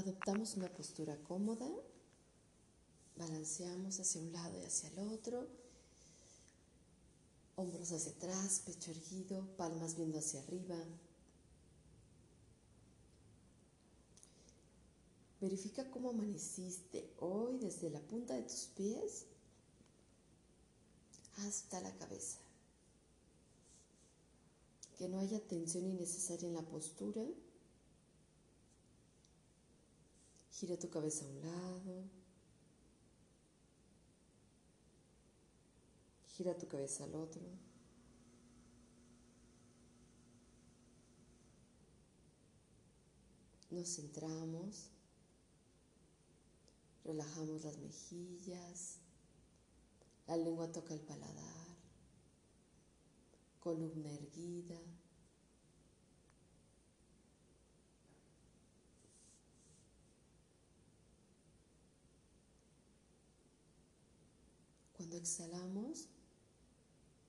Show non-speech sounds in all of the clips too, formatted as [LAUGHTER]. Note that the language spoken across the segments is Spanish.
Adoptamos una postura cómoda, balanceamos hacia un lado y hacia el otro, hombros hacia atrás, pecho erguido, palmas viendo hacia arriba. Verifica cómo amaneciste hoy desde la punta de tus pies hasta la cabeza. Que no haya tensión innecesaria en la postura. Gira tu cabeza a un lado. Gira tu cabeza al otro. Nos centramos. Relajamos las mejillas. La lengua toca el paladar. Columna erguida. Cuando exhalamos,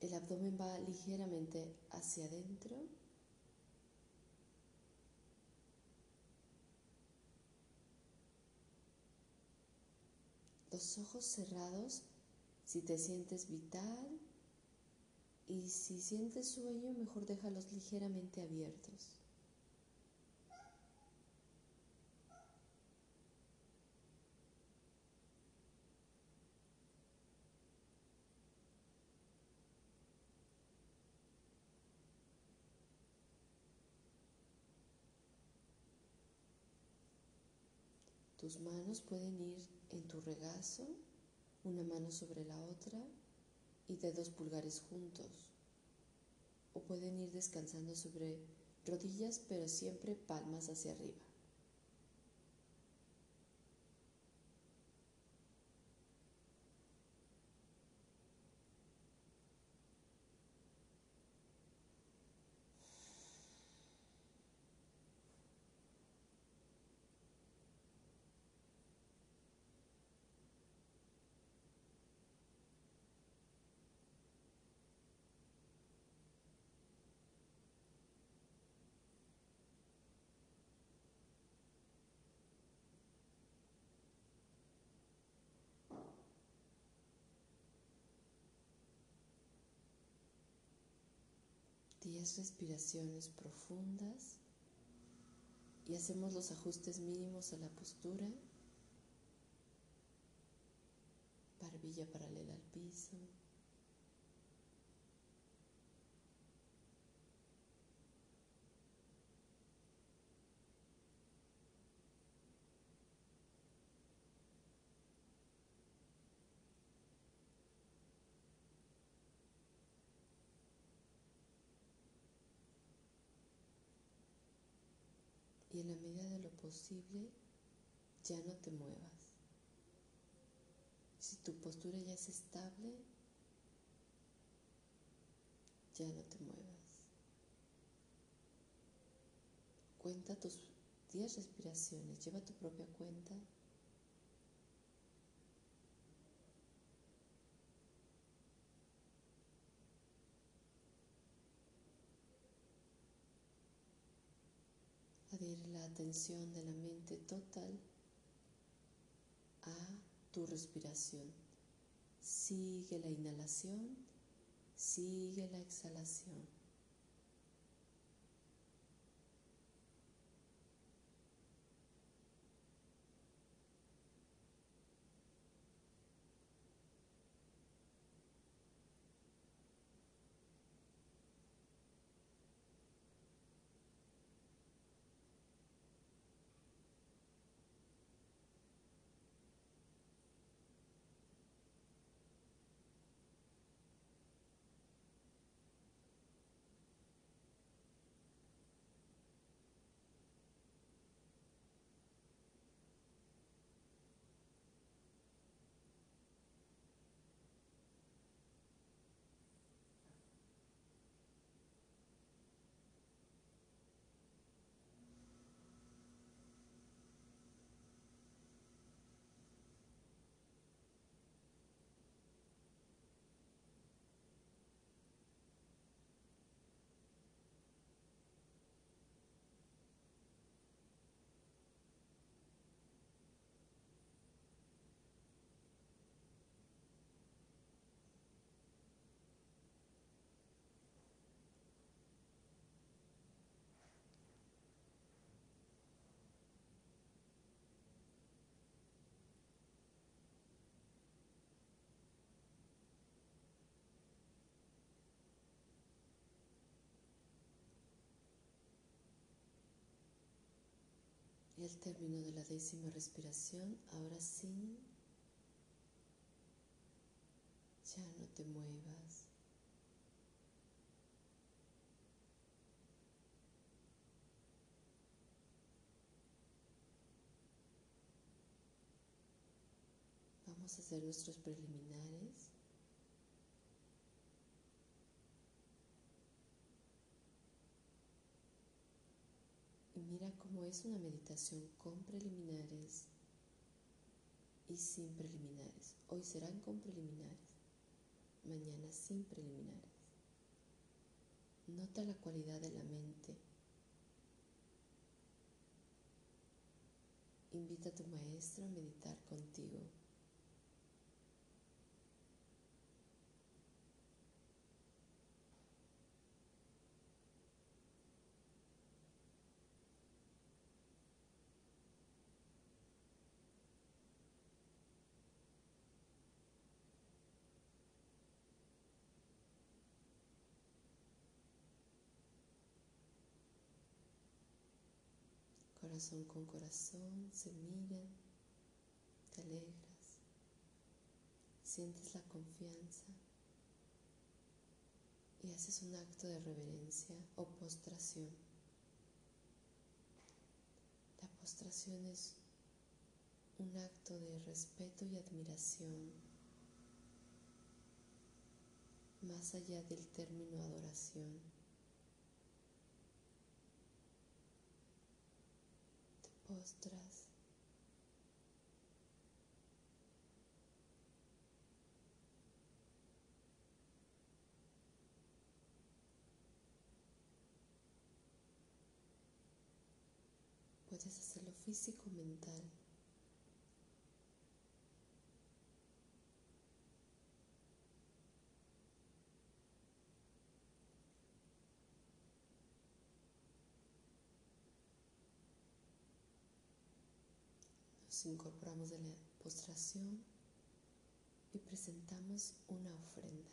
el abdomen va ligeramente hacia adentro. Los ojos cerrados si te sientes vital y si sientes sueño, mejor déjalos ligeramente abiertos. Tus manos pueden ir en tu regazo, una mano sobre la otra y dedos pulgares juntos. O pueden ir descansando sobre rodillas, pero siempre palmas hacia arriba. Diez respiraciones profundas y hacemos los ajustes mínimos a la postura. Barbilla paralela al piso. En la medida de lo posible ya no te muevas. Si tu postura ya es estable, ya no te muevas. Cuenta tus 10 respiraciones, lleva tu propia cuenta. adhiere la atención de la mente total a tu respiración. Sigue la inhalación, sigue la exhalación. Y al término de la décima respiración, ahora sí, ya no te muevas. Vamos a hacer nuestros preliminares. Y es una meditación con preliminares y sin preliminares. Hoy serán con preliminares, mañana sin preliminares. Nota la cualidad de la mente. Invita a tu maestro a meditar contigo. Corazón con corazón, se miran, te alegras, sientes la confianza y haces un acto de reverencia o postración. La postración es un acto de respeto y admiración más allá del término adoración. Postras. Puedes hacerlo físico o mental. incorporamos de la postración y presentamos una ofrenda.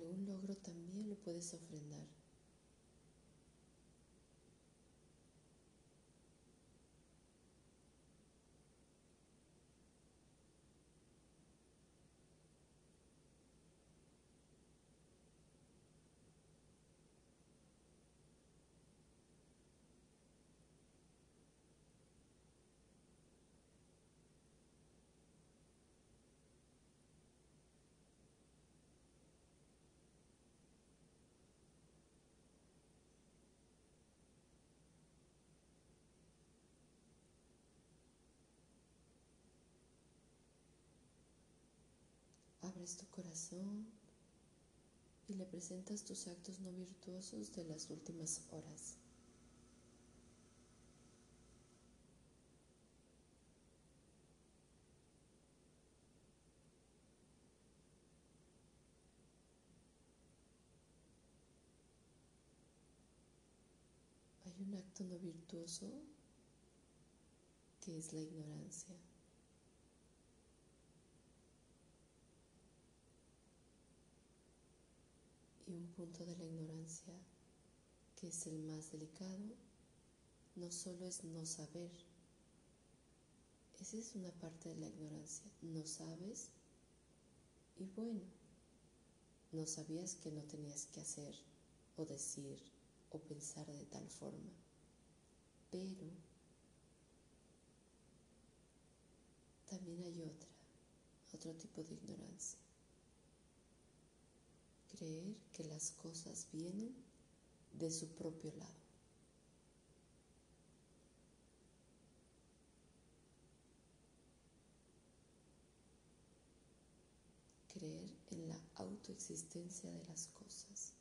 Algún logro también lo puedes ofrendar. Abres tu corazón y le presentas tus actos no virtuosos de las últimas horas. Hay un acto no virtuoso que es la ignorancia. Y un punto de la ignorancia que es el más delicado, no solo es no saber, esa es una parte de la ignorancia, no sabes y bueno, no sabías que no tenías que hacer o decir o pensar de tal forma, pero también hay otra, otro tipo de ignorancia creer que las cosas vienen de su propio lado. Creer en la autoexistencia de las cosas.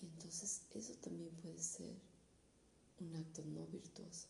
Y entonces eso también puede ser un acto no virtuoso.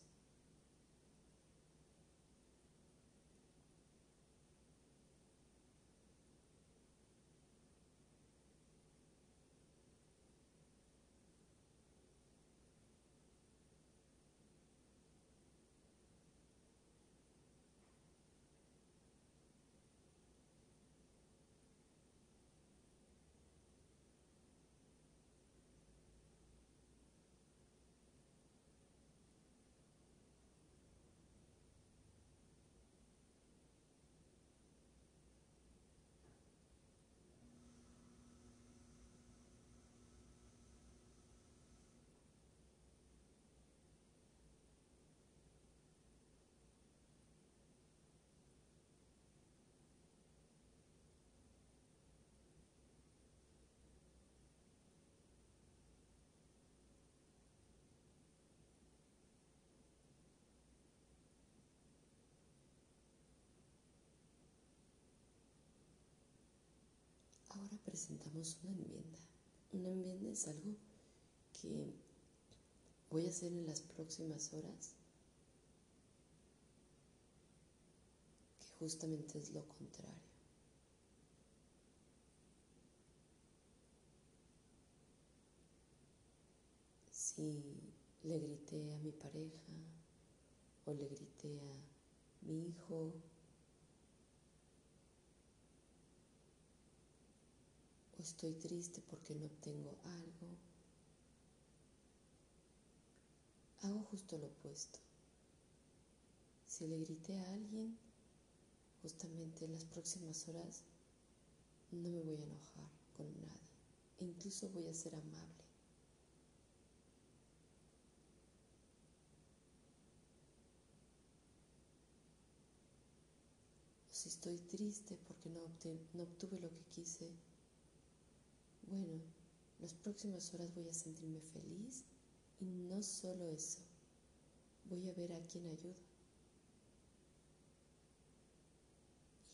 Ahora presentamos una enmienda. Una enmienda es algo que voy a hacer en las próximas horas, que justamente es lo contrario. Si le grité a mi pareja o le grité a mi hijo estoy triste porque no obtengo algo, hago justo lo opuesto. Si le grité a alguien, justamente en las próximas horas no me voy a enojar con nada. Incluso voy a ser amable. si estoy triste porque no obtuve lo que quise, bueno, las próximas horas voy a sentirme feliz y no solo eso, voy a ver a quién ayuda.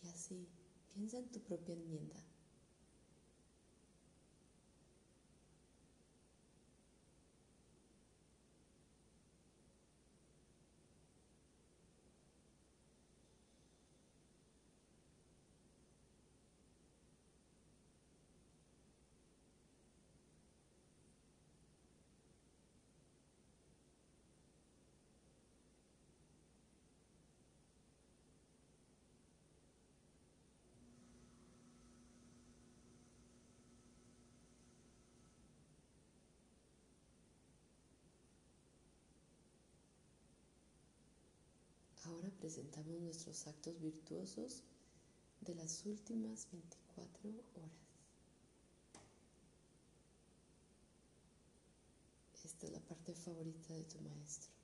Y así, piensa en tu propia enmienda. Ahora presentamos nuestros actos virtuosos de las últimas 24 horas. Esta es la parte favorita de tu maestro.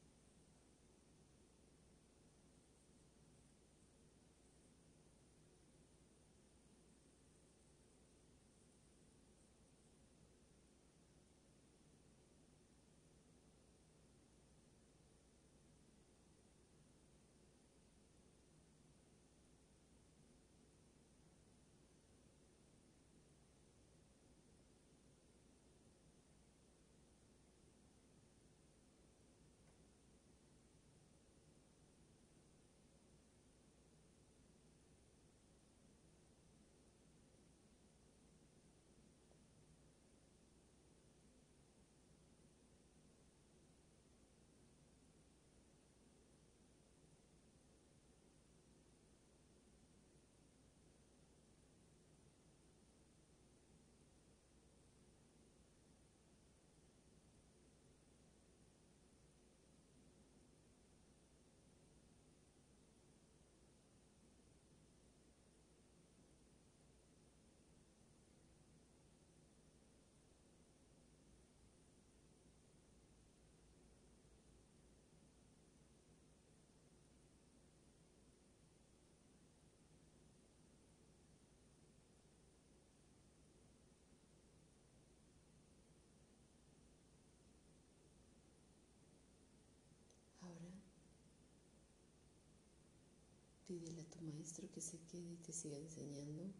Pídele a tu maestro que se quede y te siga enseñando.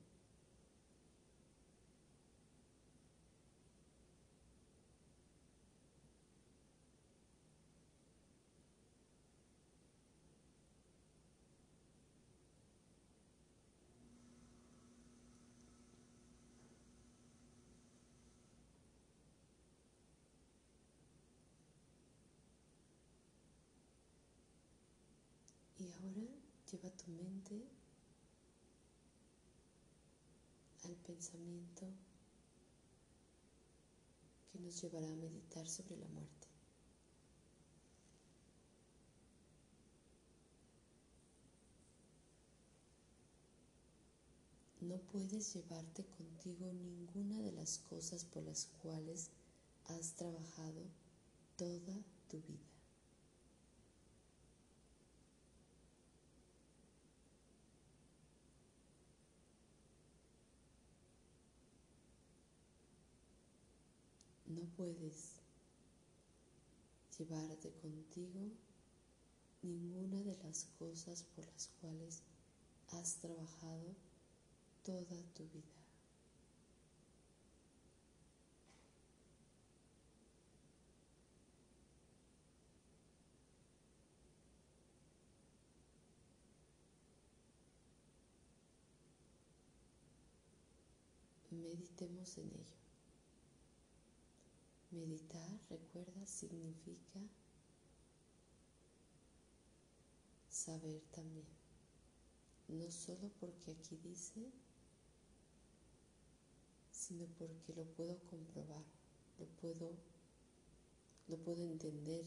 Y ahora lleva tu mente al pensamiento que nos llevará a meditar sobre la muerte. No puedes llevarte contigo ninguna de las cosas por las cuales has trabajado toda tu vida. No puedes llevarte contigo ninguna de las cosas por las cuales has trabajado toda tu vida. Meditemos en ello. Meditar, recuerda, significa saber también. No solo porque aquí dice, sino porque lo puedo comprobar, lo puedo, lo puedo entender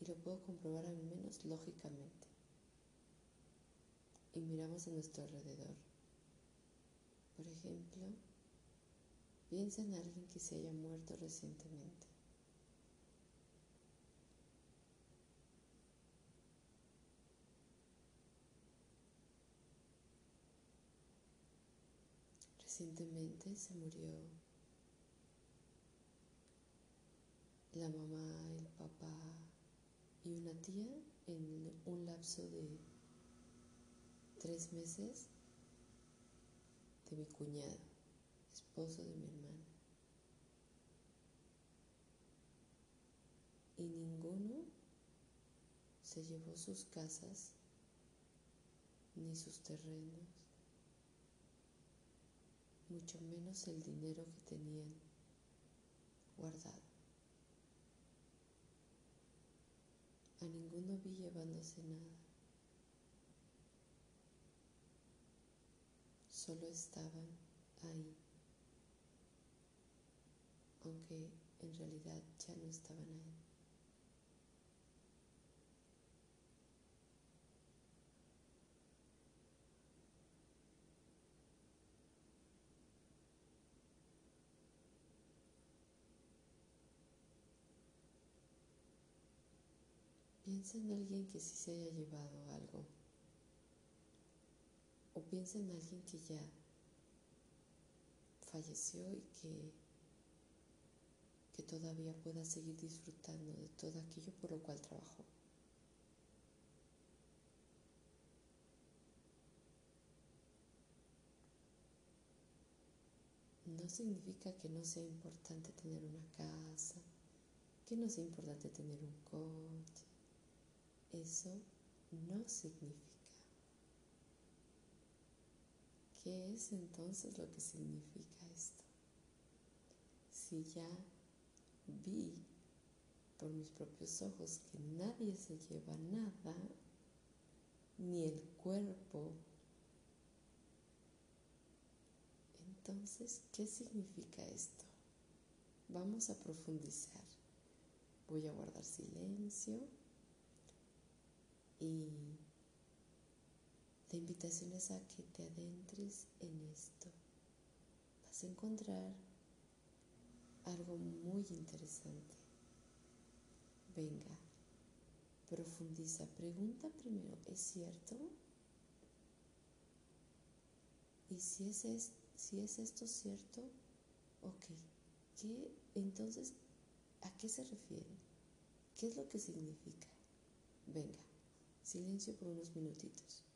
y lo puedo comprobar al menos lógicamente. Y miramos a nuestro alrededor. Por ejemplo, Piensa en alguien que se haya muerto recientemente. Recientemente se murió la mamá, el papá y una tía en un lapso de tres meses de mi cuñado esposo de mi hermana. Y ninguno se llevó sus casas ni sus terrenos, mucho menos el dinero que tenían guardado. A ninguno vi llevándose nada. Solo estaban ahí aunque en realidad ya no estaban ahí. Piensa en alguien que sí se haya llevado algo. O piensa en alguien que ya falleció y que que todavía pueda seguir disfrutando de todo aquello por lo cual trabajó. No significa que no sea importante tener una casa, que no sea importante tener un coche. Eso no significa. ¿Qué es entonces lo que significa esto? Si ya vi por mis propios ojos que nadie se lleva nada, ni el cuerpo. Entonces, ¿qué significa esto? Vamos a profundizar. Voy a guardar silencio y la invitación es a que te adentres en esto. Vas a encontrar algo muy interesante. Venga, profundiza, pregunta primero, ¿es cierto? Y si es, si es esto cierto, ok, ¿qué, entonces, ¿a qué se refiere? ¿Qué es lo que significa? Venga, Silencio por unos minutitos.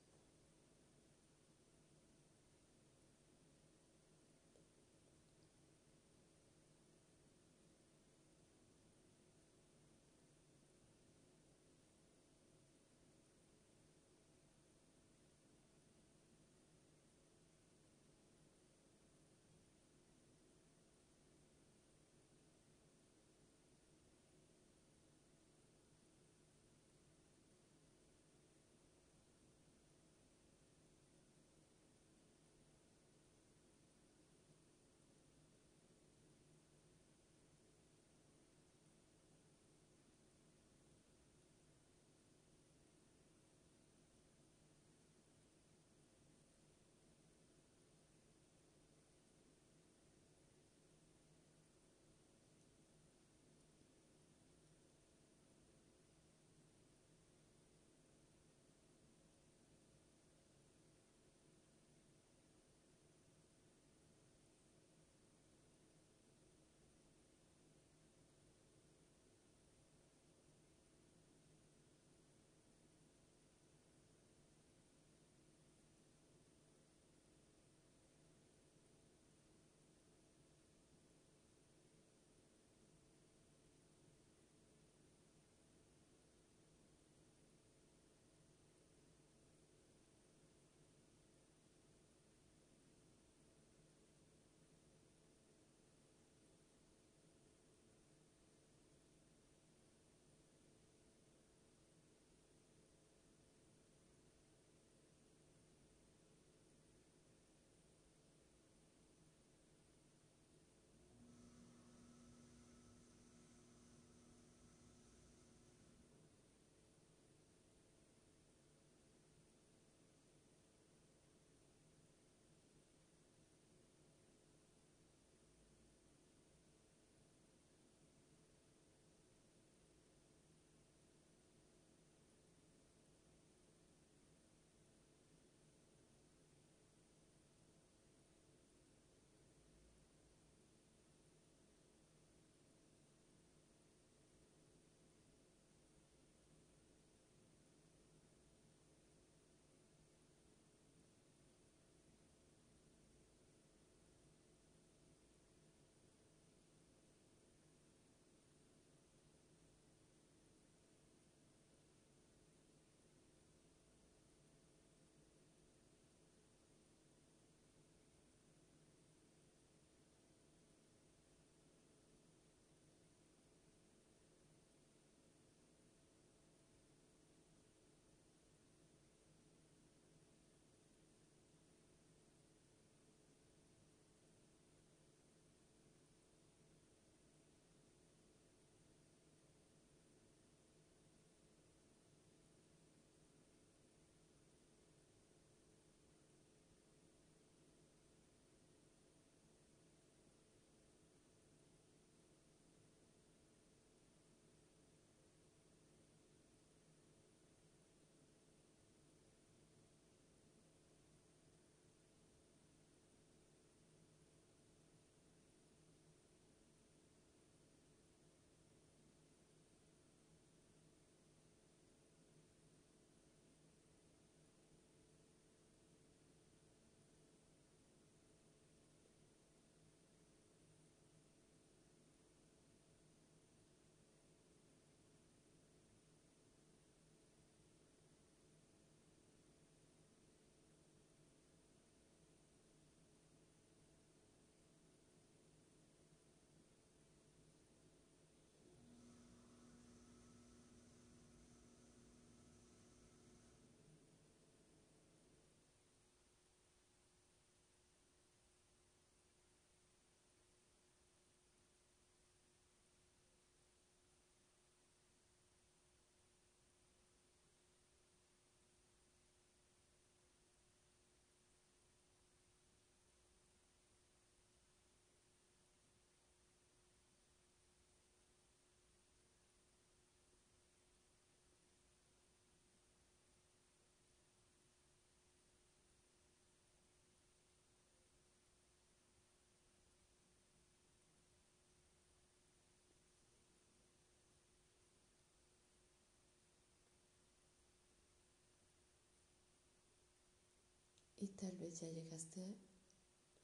Tal vez ya llegaste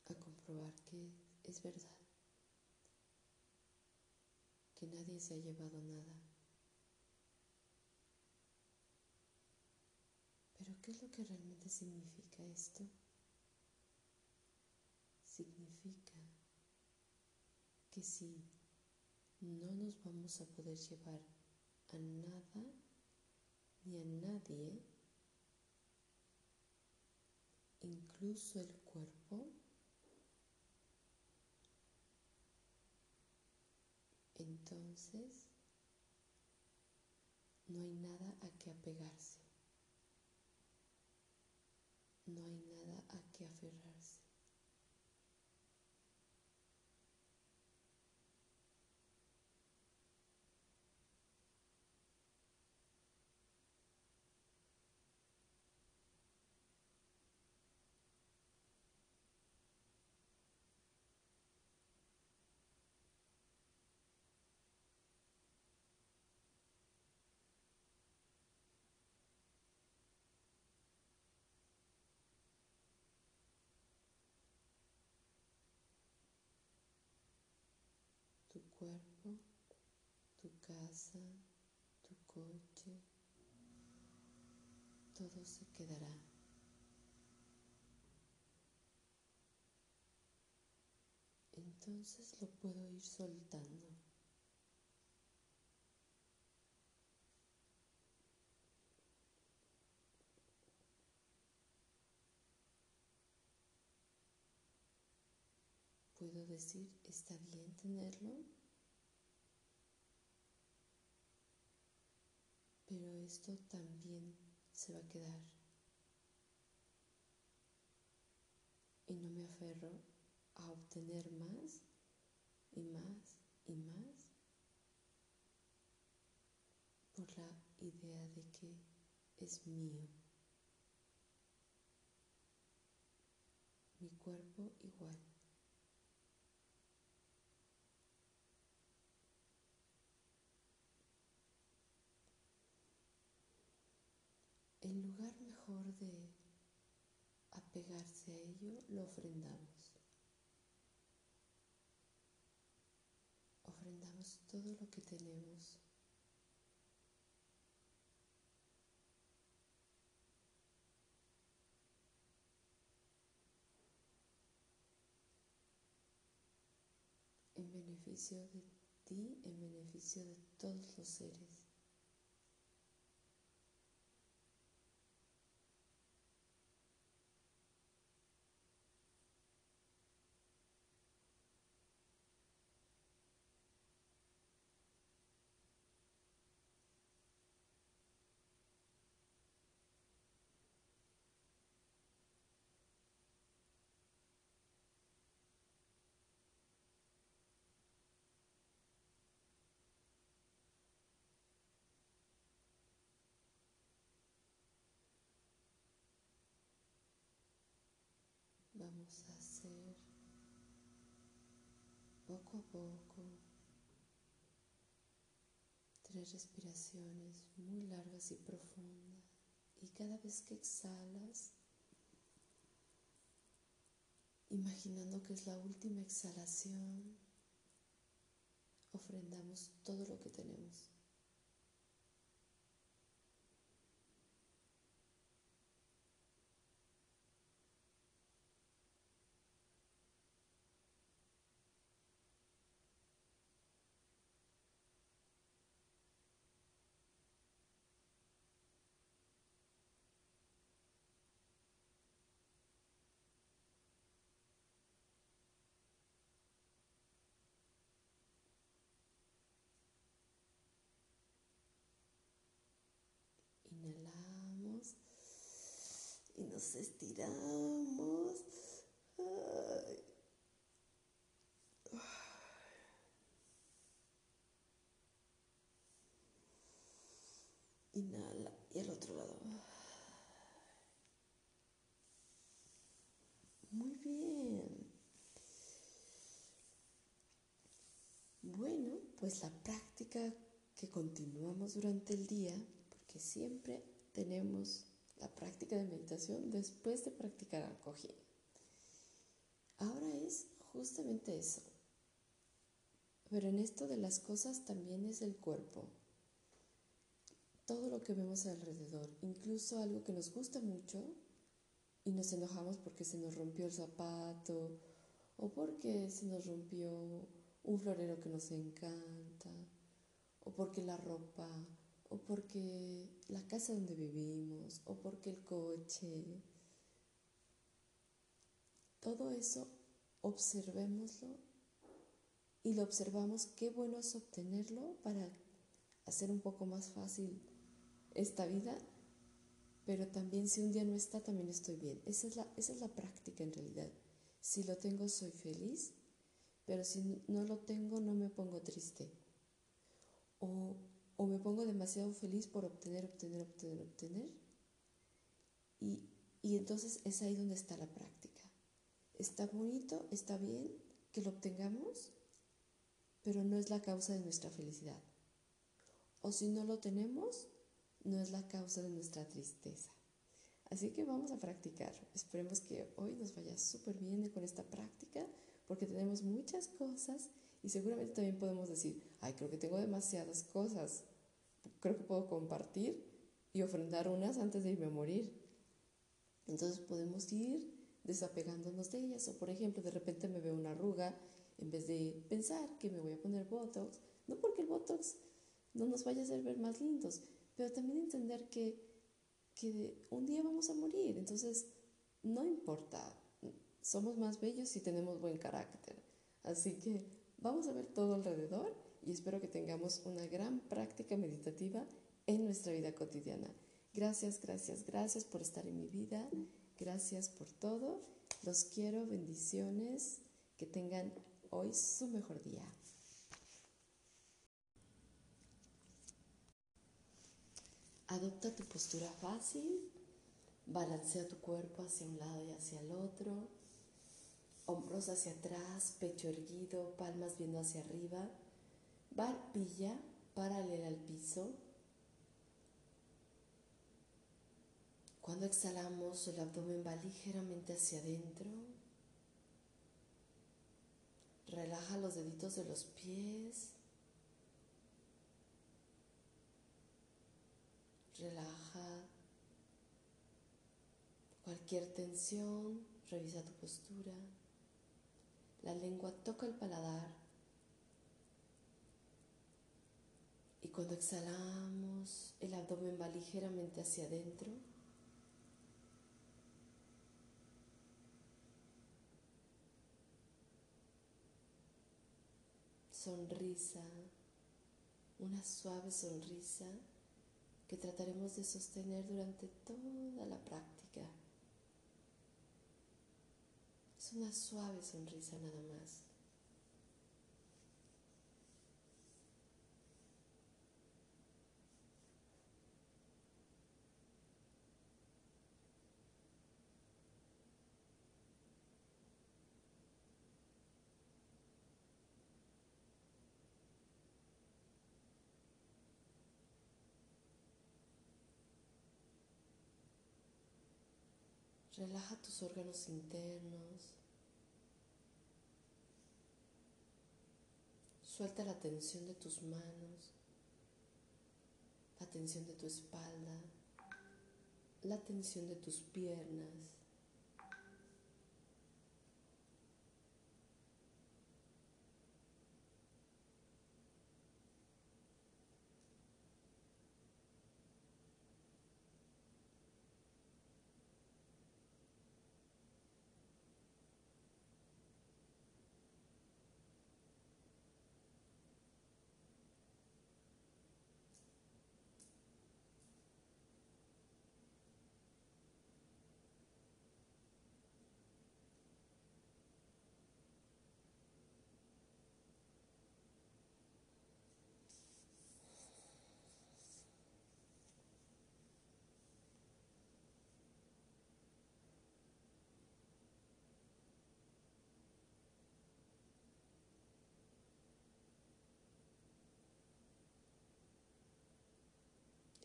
a comprobar que es verdad, que nadie se ha llevado nada. Pero ¿qué es lo que realmente significa esto? Significa que si no nos vamos a poder llevar a nada ni a nadie, incluso el cuerpo, entonces no hay nada a que apegarse, no hay nada a que aferrarse. tu cuerpo, tu casa, tu coche, todo se quedará. Entonces lo puedo ir soltando. Puedo decir, está bien tenerlo, pero esto también se va a quedar. Y no me aferro a obtener más y más y más por la idea de que es mío. Mi cuerpo igual. En lugar mejor de apegarse a ello, lo ofrendamos. Ofrendamos todo lo que tenemos. en beneficio de ti, en beneficio de todos los seres. Vamos a hacer poco a poco tres respiraciones muy largas y profundas. Y cada vez que exhalas, imaginando que es la última exhalación, ofrendamos todo lo que tenemos. Inhalamos y nos estiramos. Ay. Inhala y al otro lado. Muy bien. Bueno, pues la práctica que continuamos durante el día, porque siempre tenemos la práctica de meditación después de practicar al cojín. Ahora es justamente eso. Pero en esto de las cosas también es el cuerpo. Todo lo que vemos alrededor, incluso algo que nos gusta mucho y nos enojamos porque se nos rompió el zapato o porque se nos rompió un florero que nos encanta o porque la ropa o porque la casa donde vivimos o porque el coche. Todo eso observémoslo y lo observamos, qué bueno es obtenerlo para hacer un poco más fácil esta vida, pero también si un día no está, también estoy bien. Esa es la, esa es la práctica en realidad. Si lo tengo, soy feliz, pero si no lo tengo, no me pongo triste. O, o me pongo demasiado feliz por obtener, obtener, obtener, obtener. Y, y entonces es ahí donde está la práctica. Está bonito, está bien que lo obtengamos, pero no es la causa de nuestra felicidad. O si no lo tenemos, no es la causa de nuestra tristeza. Así que vamos a practicar. Esperemos que hoy nos vaya súper bien con esta práctica, porque tenemos muchas cosas y seguramente también podemos decir, ay, creo que tengo demasiadas cosas. Creo que puedo compartir y ofrendar unas antes de irme a morir. Entonces podemos ir desapegándonos de ellas. O por ejemplo, de repente me veo una arruga, en vez de pensar que me voy a poner Botox, no porque el Botox no nos vaya a hacer ver más lindos, pero también entender que, que un día vamos a morir, entonces no importa, somos más bellos si tenemos buen carácter. Así que vamos a ver todo alrededor y espero que tengamos una gran práctica meditativa en nuestra vida cotidiana. Gracias, gracias, gracias por estar en mi vida. Gracias por todo. Los quiero, bendiciones. Que tengan hoy su mejor día. Adopta tu postura fácil, balancea tu cuerpo hacia un lado y hacia el otro, hombros hacia atrás, pecho erguido, palmas viendo hacia arriba, barbilla paralela al piso. Cuando exhalamos, el abdomen va ligeramente hacia adentro. Relaja los deditos de los pies. Relaja cualquier tensión, revisa tu postura. La lengua toca el paladar. Y cuando exhalamos, el abdomen va ligeramente hacia adentro. Sonrisa, una suave sonrisa que trataremos de sostener durante toda la práctica. Es una suave sonrisa nada más. Relaja tus órganos internos. Suelta la tensión de tus manos, la tensión de tu espalda, la tensión de tus piernas.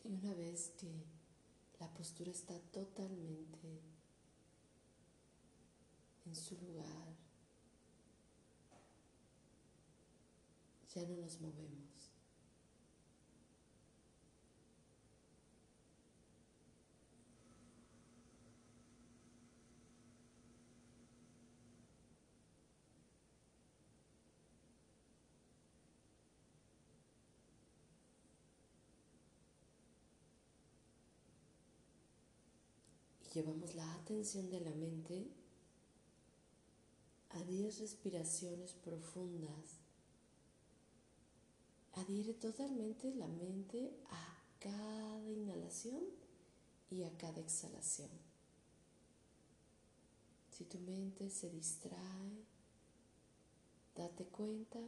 Y una vez que La postura está totalmente en su lugar. Ya no nos movemos. Llevamos la atención de la mente a 10 respiraciones profundas. Adhiere totalmente la mente a cada inhalación y a cada exhalación. Si tu mente se distrae, date cuenta,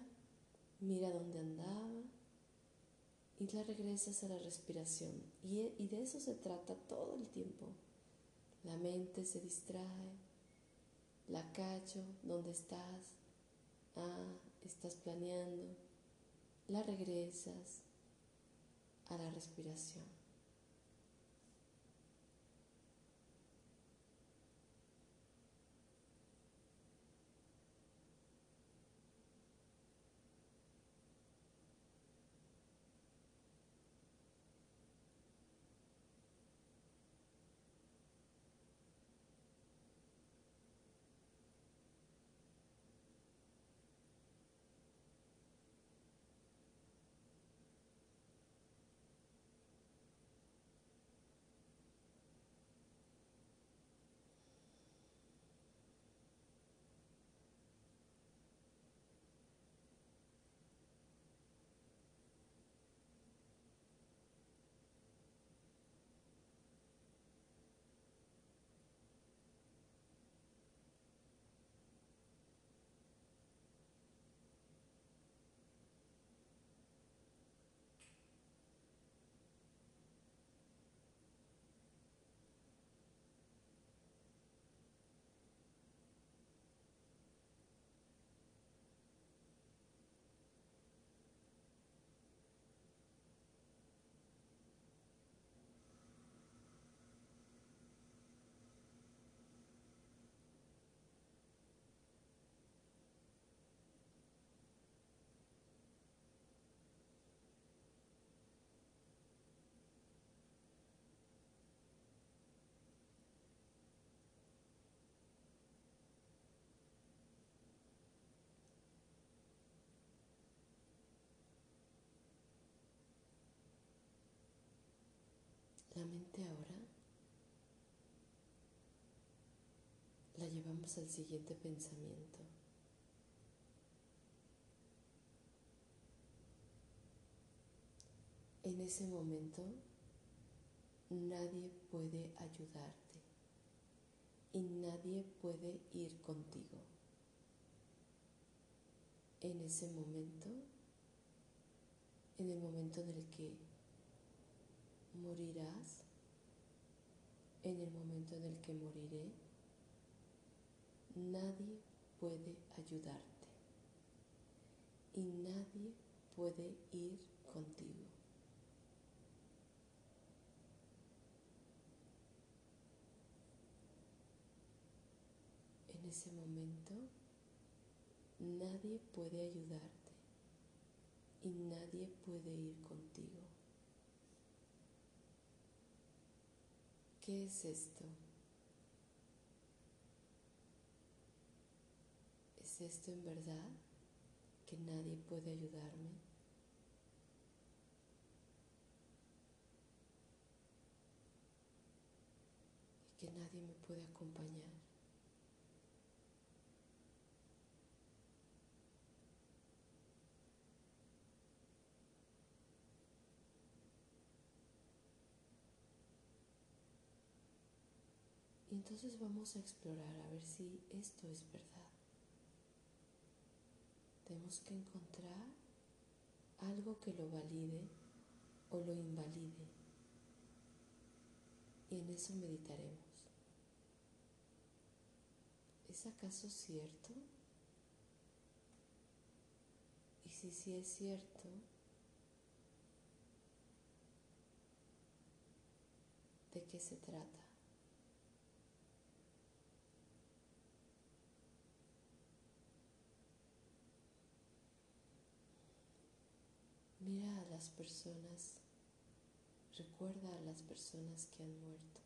mira dónde andaba y la regresas a la respiración. Y, y de eso se trata todo el tiempo la mente se distrae, la cacho, ¿dónde estás? Ah, estás planeando, la regresas a la respiración. Llevamos al siguiente pensamiento. En ese momento nadie puede ayudarte y nadie puede ir contigo. En ese momento, en el momento en el que morirás en el momento en el que moriré. Nadie puede ayudarte y nadie puede ir contigo. En ese momento nadie puede ayudarte y nadie puede ir contigo. ¿Qué es esto? ¿Es esto en verdad que nadie puede ayudarme? ¿Y que nadie me puede acompañar? entonces vamos a explorar a ver si esto es verdad. Tenemos que encontrar algo que lo valide o lo invalide. Y en eso meditaremos. ¿Es acaso cierto? Y si sí es cierto, de qué se trata. Mira a las personas, recuerda a las personas que han muerto.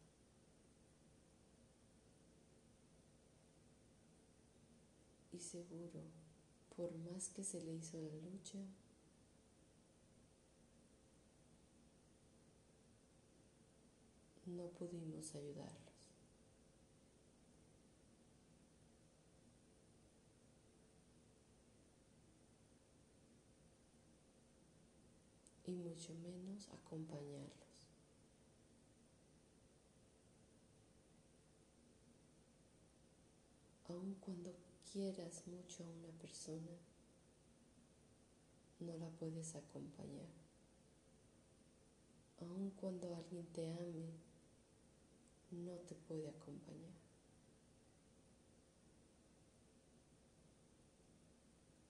Y seguro, por más que se le hizo la lucha, no pudimos ayudarlos. Y mucho menos acompañarlos. Aun cuando quieras mucho a una persona, no la puedes acompañar. Aun cuando alguien te ame, no te puede acompañar.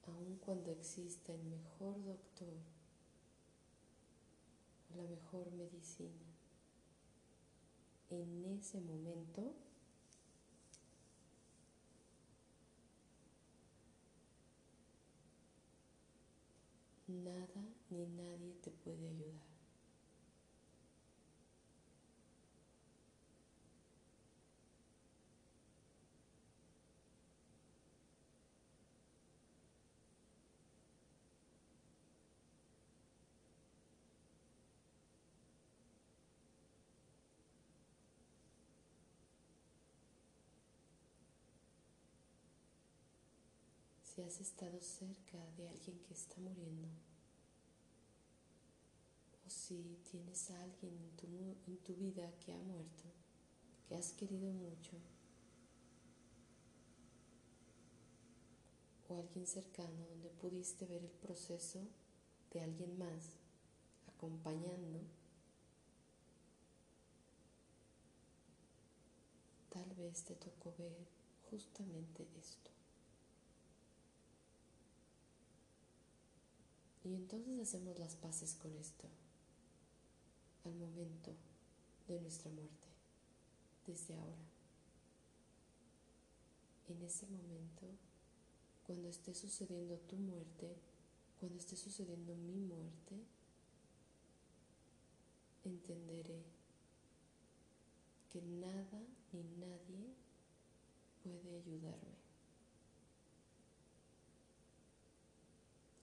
Aun cuando exista el mejor doctor, la mejor medicina, en ese momento nada ni nadie te puede ayudar. Si has estado cerca de alguien que está muriendo o si tienes a alguien en tu, en tu vida que ha muerto, que has querido mucho, o alguien cercano donde pudiste ver el proceso de alguien más acompañando, tal vez te tocó ver justamente esto. Y entonces hacemos las paces con esto al momento de nuestra muerte, desde ahora. En ese momento, cuando esté sucediendo tu muerte, cuando esté sucediendo mi muerte, entenderé que nada ni nadie puede ayudarme.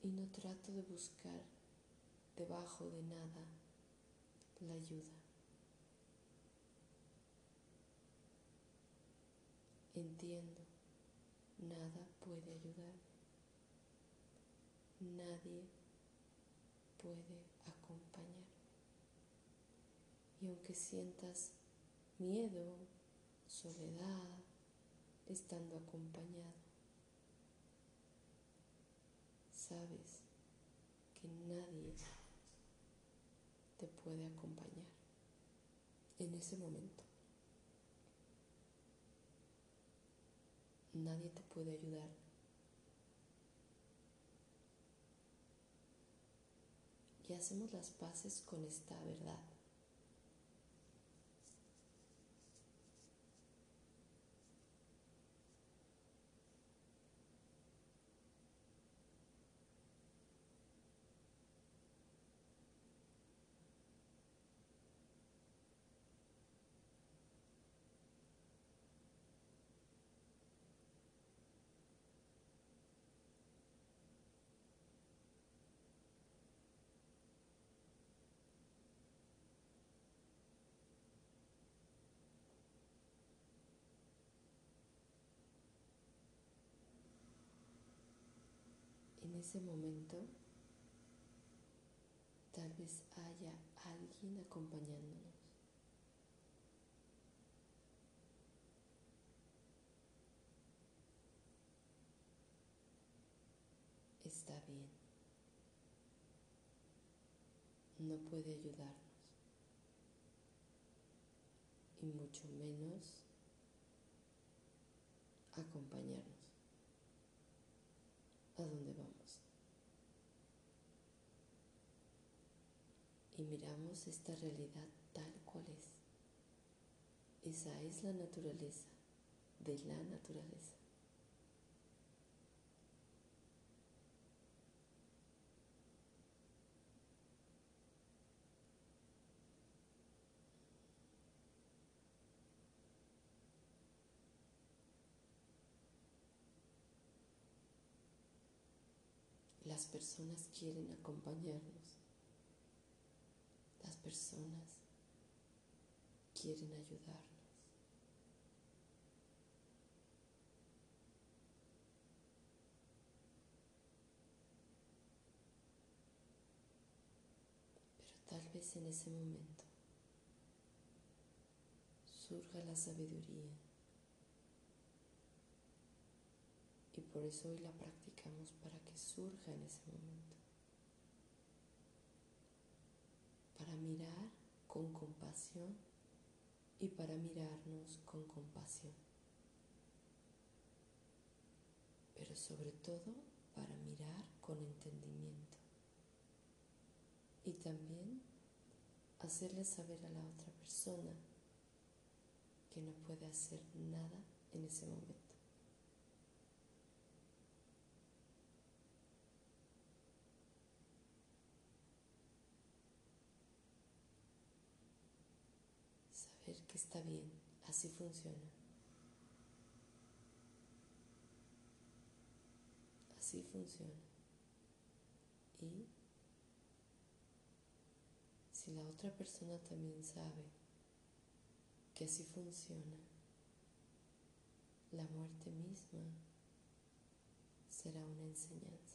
Y no trato de buscar debajo de nada la ayuda. Entiendo, nada puede ayudar, nadie puede acompañar. Y aunque sientas miedo, soledad, estando acompañado, sabes que nadie te puede acompañar en ese momento. Nadie te puede ayudar. Y hacemos las paces con esta verdad. Ese momento tal vez haya alguien acompañándonos. Está bien. No puede ayudarnos. Y mucho menos acompañarnos a dónde vamos. Y miramos esta realidad tal cual es. Esa es la naturaleza de la naturaleza. Las personas quieren acompañarnos. Personas quieren ayudarnos. Pero tal vez en ese momento surja la sabiduría y por eso hoy la practicamos para que surja en ese momento. Para mirar con compasión y para mirarnos con compasión. Pero sobre todo para mirar con entendimiento. Y también hacerle saber a la otra persona que no puede hacer nada en ese momento. que está bien, así funciona. Así funciona. Y si la otra persona también sabe que así funciona, la muerte misma será una enseñanza.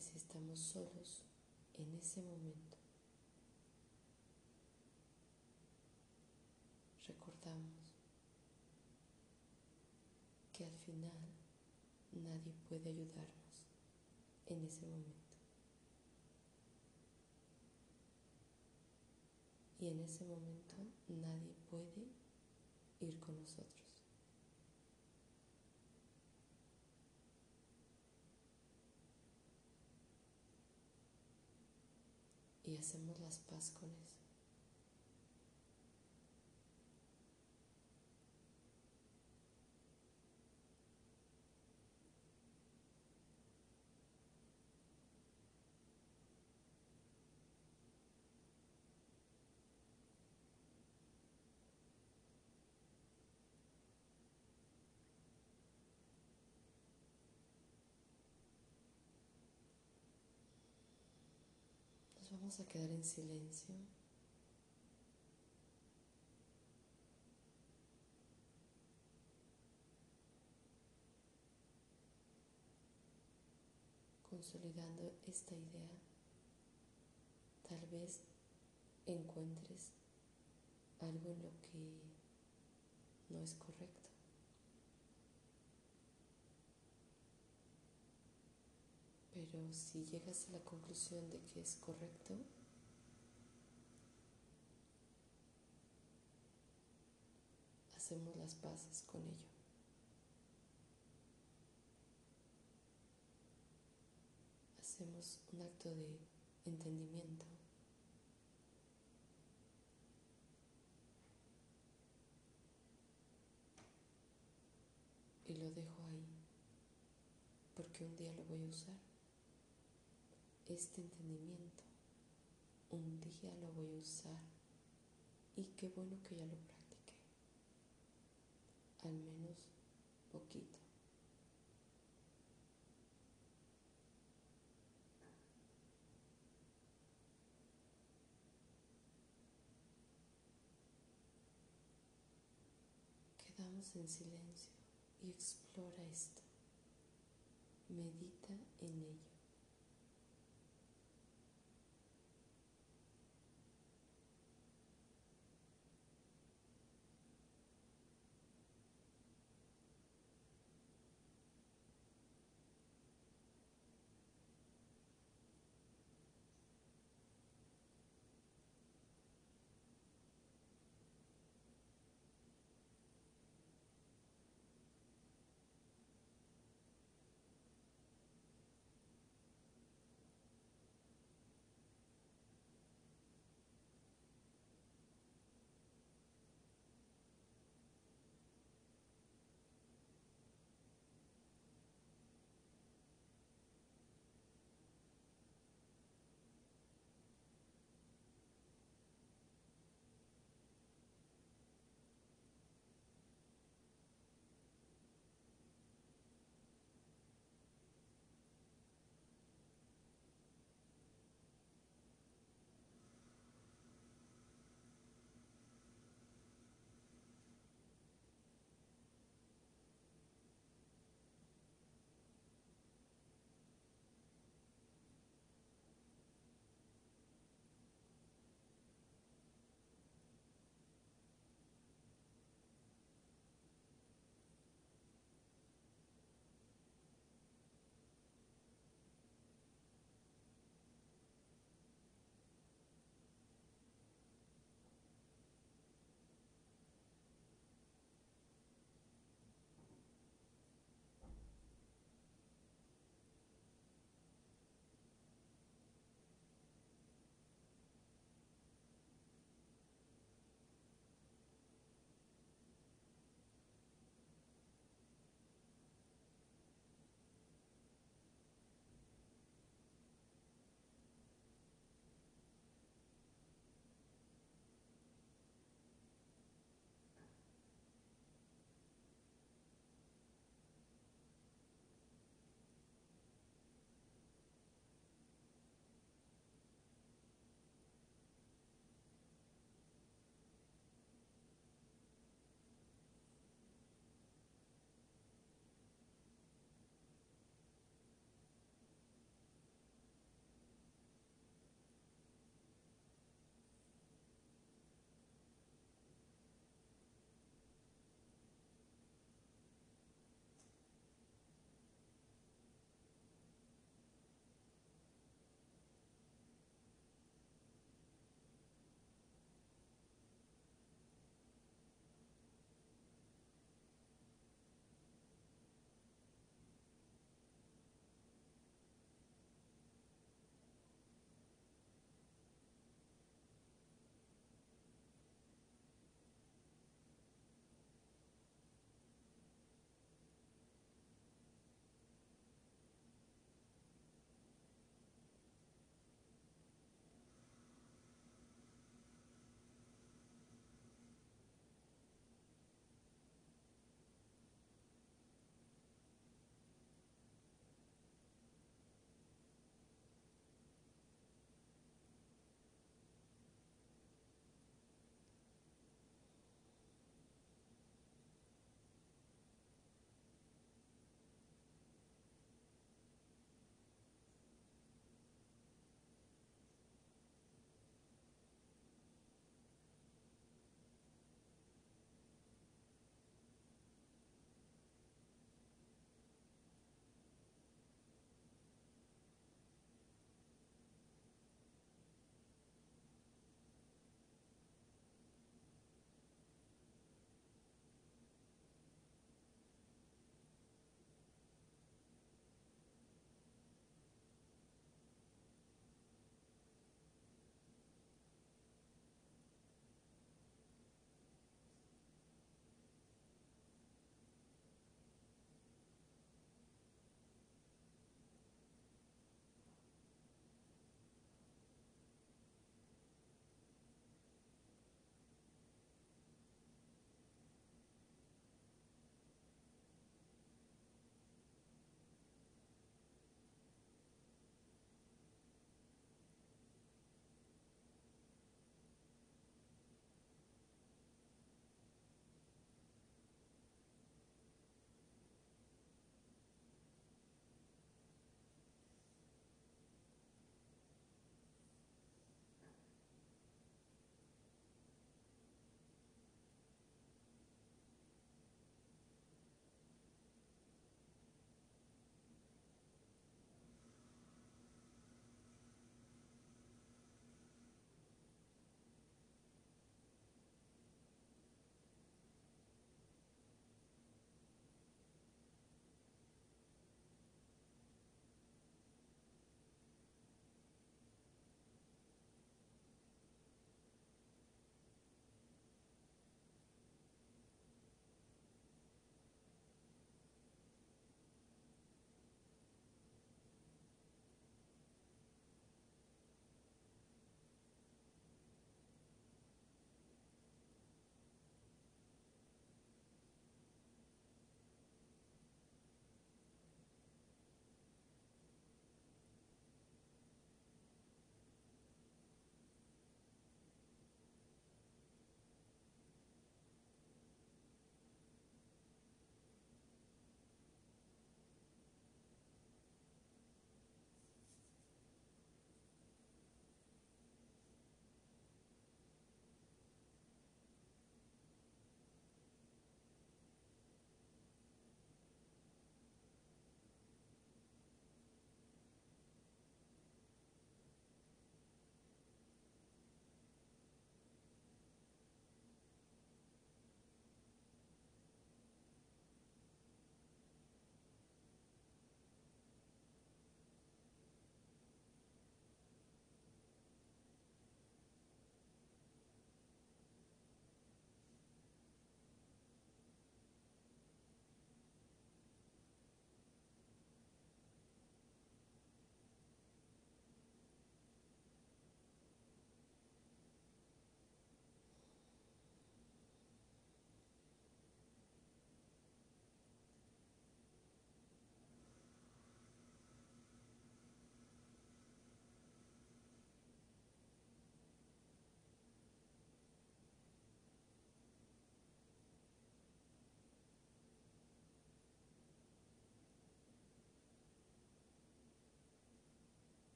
Si estamos solos en ese momento, recordamos que al final nadie puede ayudarnos en ese momento. Y en ese momento nadie puede ir con nosotros. Y hacemos las paz con eso. Vamos a quedar en silencio. Consolidando esta idea, tal vez encuentres algo en lo que no es correcto. Pero si llegas a la conclusión de que es correcto, hacemos las paces con ello. Hacemos un acto de entendimiento. Y lo dejo ahí, porque un día lo voy a usar este entendimiento. Un día lo voy a usar y qué bueno que ya lo practiqué. Al menos poquito. Quedamos en silencio y explora esto. Medita en ello.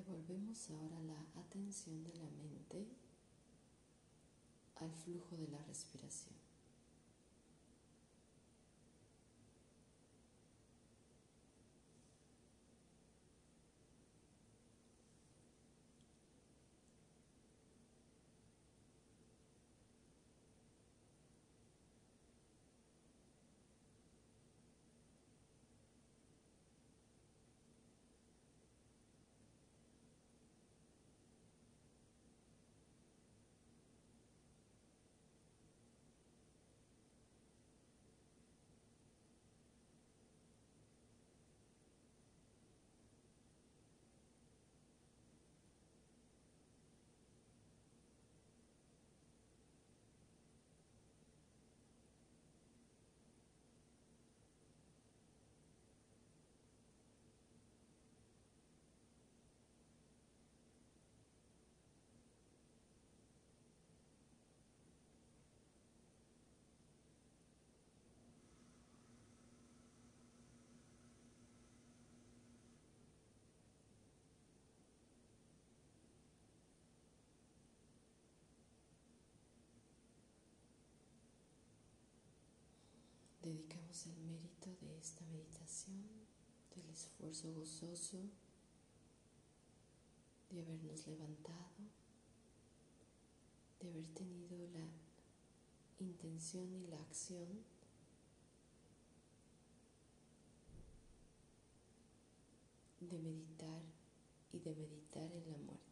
Devolvemos ahora la atención de la mente al flujo de la respiración. Dedicamos el mérito de esta meditación, del esfuerzo gozoso de habernos levantado, de haber tenido la intención y la acción de meditar y de meditar en la muerte.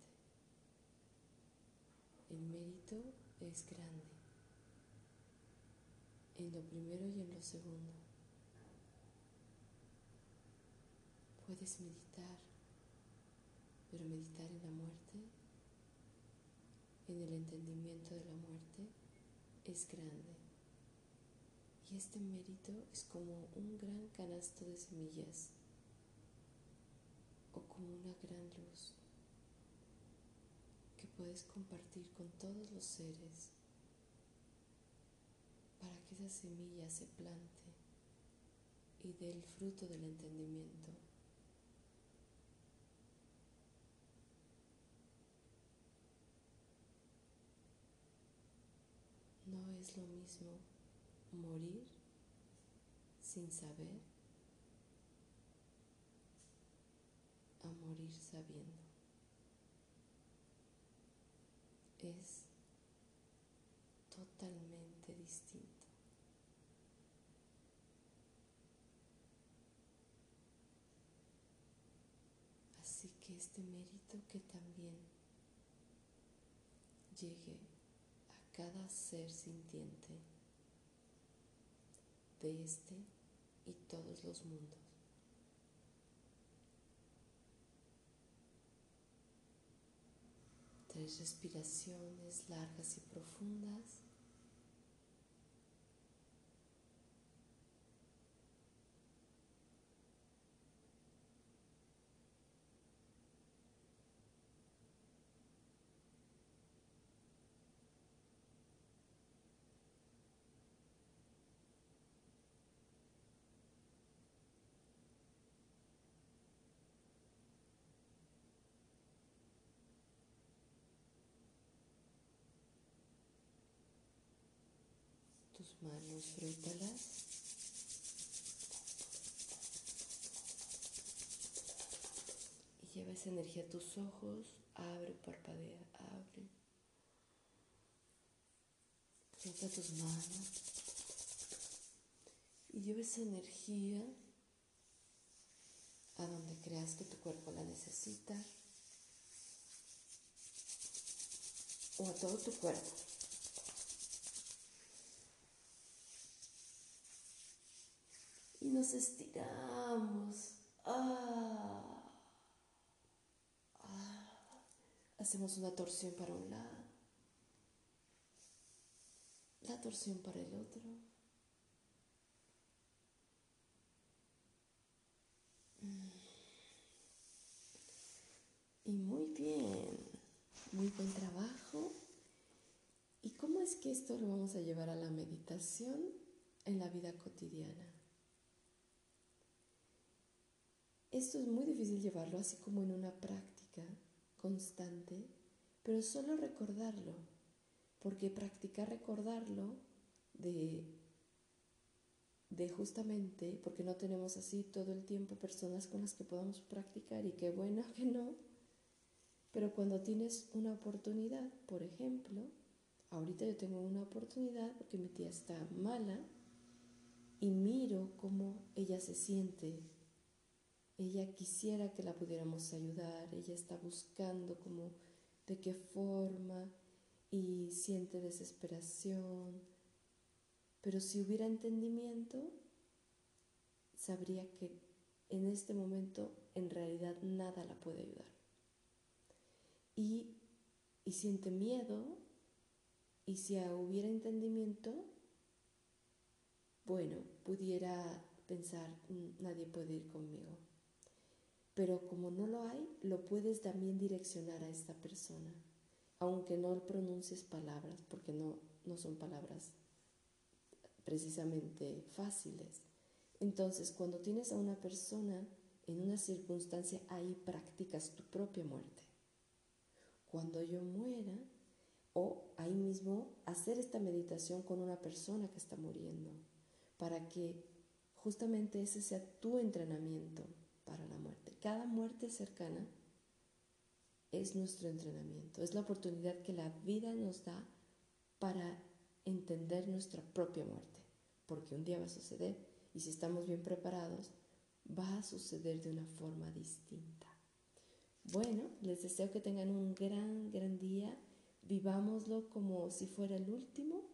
El mérito es grande en lo primero y en lo segundo. Puedes meditar, pero meditar en la muerte, en el entendimiento de la muerte, es grande. Y este mérito es como un gran canasto de semillas o como una gran luz que puedes compartir con todos los seres para que esa semilla se plante y dé el fruto del entendimiento. No es lo mismo morir sin saber a morir sabiendo. Es totalmente distinto. Así que este mérito que también llegue a cada ser sintiente de este y todos los mundos. Tres respiraciones largas y profundas. Manos, frótalas. Y lleva esa energía a tus ojos, abre, parpadea, abre. Frota tus manos. Y lleva esa energía a donde creas que tu cuerpo la necesita. O a todo tu cuerpo. Y nos estiramos. Ah, ah. Hacemos una torsión para un lado, la torsión para el otro. Y muy bien, muy buen trabajo. ¿Y cómo es que esto lo vamos a llevar a la meditación en la vida cotidiana? Esto es muy difícil llevarlo así como en una práctica. constante, pero solo recordarlo, porque practicar recordarlo de, de justamente, porque no tenemos así todo el tiempo personas con las que podamos practicar y qué bueno [LAUGHS] que no, pero cuando tienes una oportunidad, por ejemplo, ahorita yo tengo una oportunidad porque mi tía está mala y miro cómo ella se siente. Ella quisiera que la pudiéramos ayudar, ella está buscando como de qué forma y siente desesperación. Pero si hubiera entendimiento, sabría que en este momento en realidad nada la puede ayudar y, siente miedo y si hubiera entendimiento, bueno, pudiera pensar, mm, nadie puede ir conmigo. Pero como no lo hay, lo puedes también direccionar a esta persona, aunque no pronuncies palabras, porque no, no son palabras precisamente fáciles. Entonces, cuando tienes a una persona en una circunstancia, ahí practicas tu propia muerte cuando yo muera, o ahí mismo hacer esta meditación con una persona que está muriendo, para que justamente ese sea tu entrenamiento para la muerte. Cada muerte cercana es nuestro entrenamiento, es la oportunidad que la vida nos da para entender nuestra propia muerte, porque un día va a suceder y si estamos bien preparados, va a suceder de una forma distinta. Bueno, les deseo que tengan un gran, gran día. Vivámoslo como si fuera el último.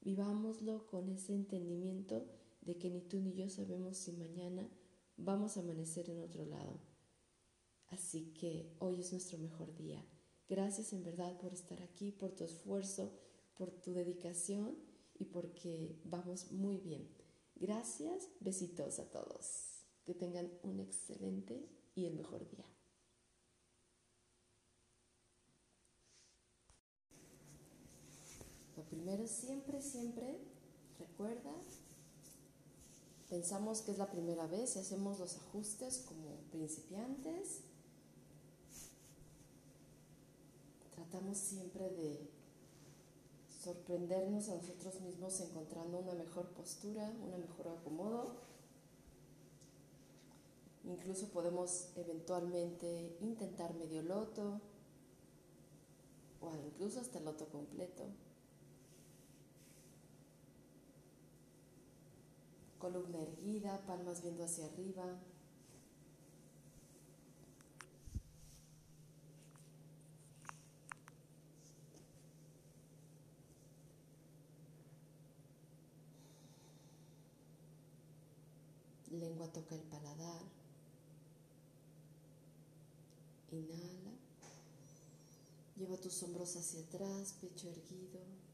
Vivámoslo con ese entendimiento de que ni tú ni yo sabemos si mañana vamos a amanecer en otro lado. Así que hoy es nuestro mejor día. Gracias en verdad por estar aquí, por tu esfuerzo, por tu dedicación y porque vamos muy bien. Gracias, besitos a todos. Que tengan un excelente y el mejor día. primero siempre, siempre, recuerda, pensamos que es la primera vez y hacemos los ajustes como principiantes. Tratamos siempre de sorprendernos a nosotros mismos encontrando una mejor postura, una mejor acomodo. Incluso podemos eventualmente intentar medio loto o incluso hasta el loto completo. Columna erguida, palmas viendo hacia arriba. Lengua toca el paladar. Inhala. Lleva tus hombros hacia atrás, pecho erguido.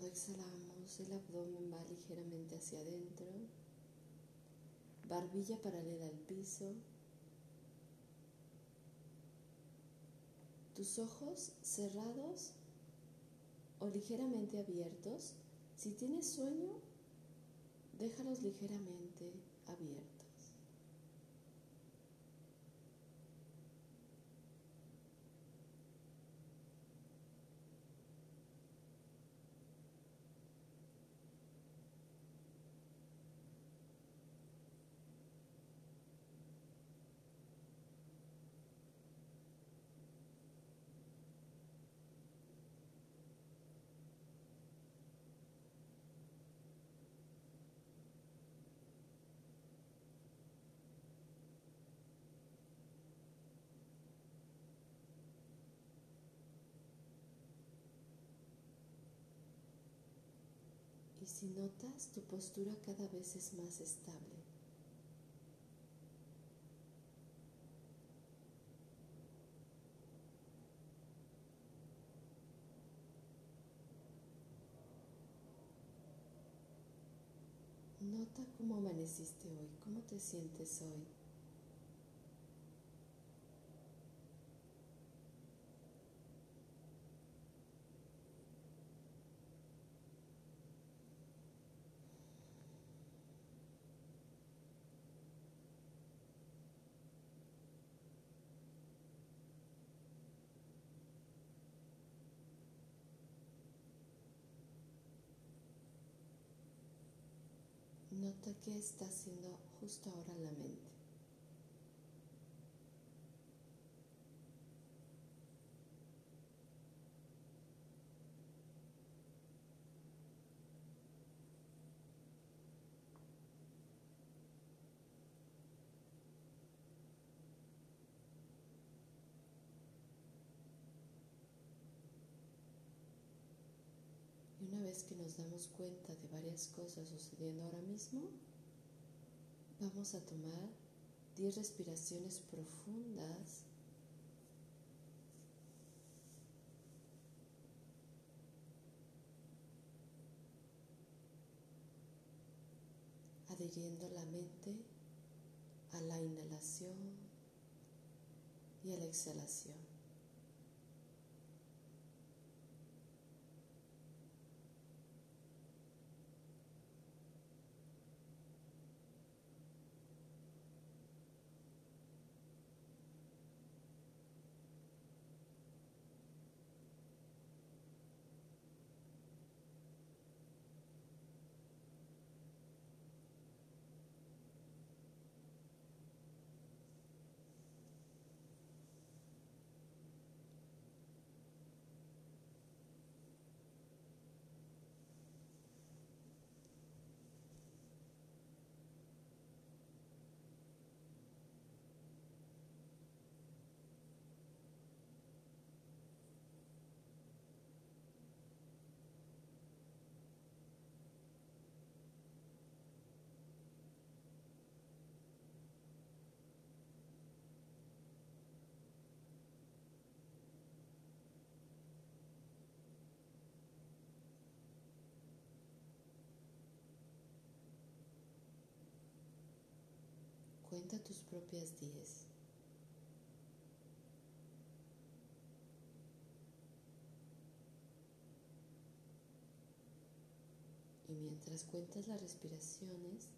Cuando exhalamos, el abdomen va ligeramente hacia adentro, barbilla paralela al piso, tus ojos cerrados o ligeramente abiertos. Si tienes sueño, déjalos ligeramente abiertos. Si notas, tu postura cada vez es más estable. Nota cómo amaneciste hoy, cómo te sientes hoy. Nota qué está haciendo justo ahora la mente. Y una que nos damos cuenta de varias cosas sucediendo ahora mismo, vamos a tomar 10 respiraciones profundas. adhiriendo la mente a la inhalación y a la exhalación. Tus propias 10. Y mientras cuentas las respiraciones,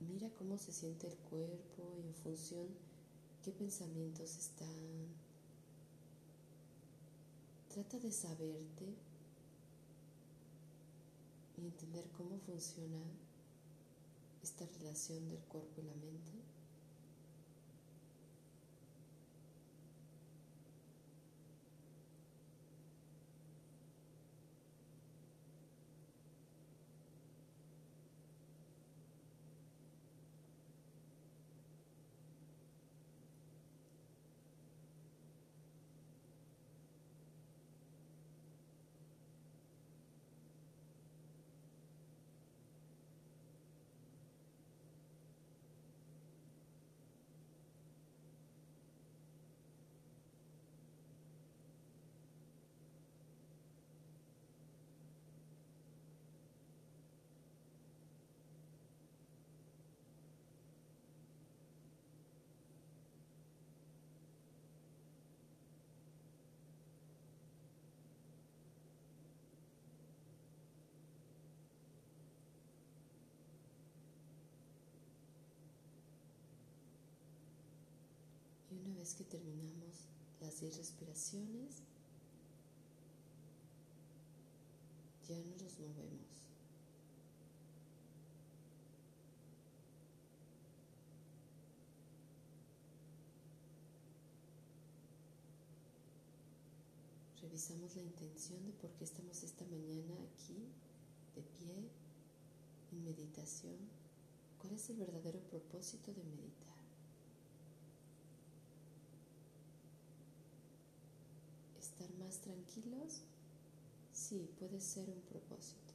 mira cómo se siente el cuerpo y en función qué pensamientos están. Trata de saberte y entender cómo funciona esta relación del cuerpo y la mente. Que terminamos las 10 respiraciones, ya no nos movemos. Revisamos la intención de por qué estamos esta mañana aquí, de pie, en meditación. ¿Cuál es el verdadero propósito de meditar? Tranquilos, sí, puede ser un propósito.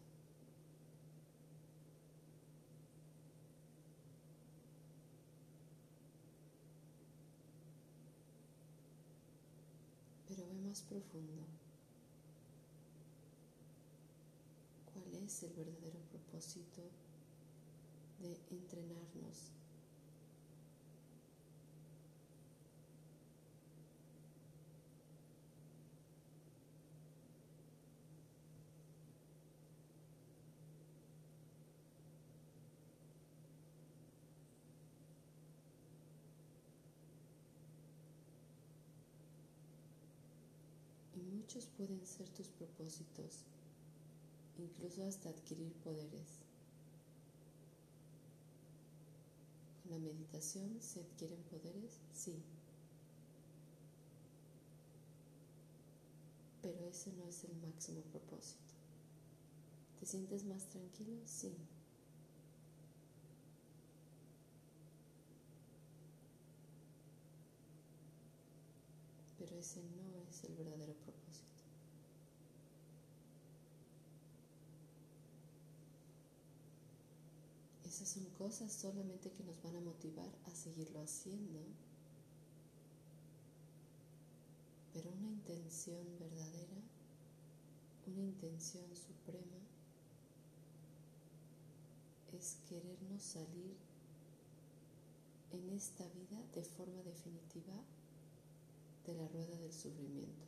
Pero ve más profundo. ¿Cuál es el verdadero propósito de entrenarnos Muchos pueden ser tus propósitos, incluso hasta adquirir poderes. ¿Con la meditación se adquieren poderes? Sí. Pero ese no es el máximo propósito. ¿Te sientes más tranquilo? Sí. Pero ese no es el verdadero son cosas solamente que nos van a motivar a seguirlo haciendo. Pero una intención verdadera, una intención suprema, es querernos salir en esta vida de forma definitiva de la rueda del sufrimiento.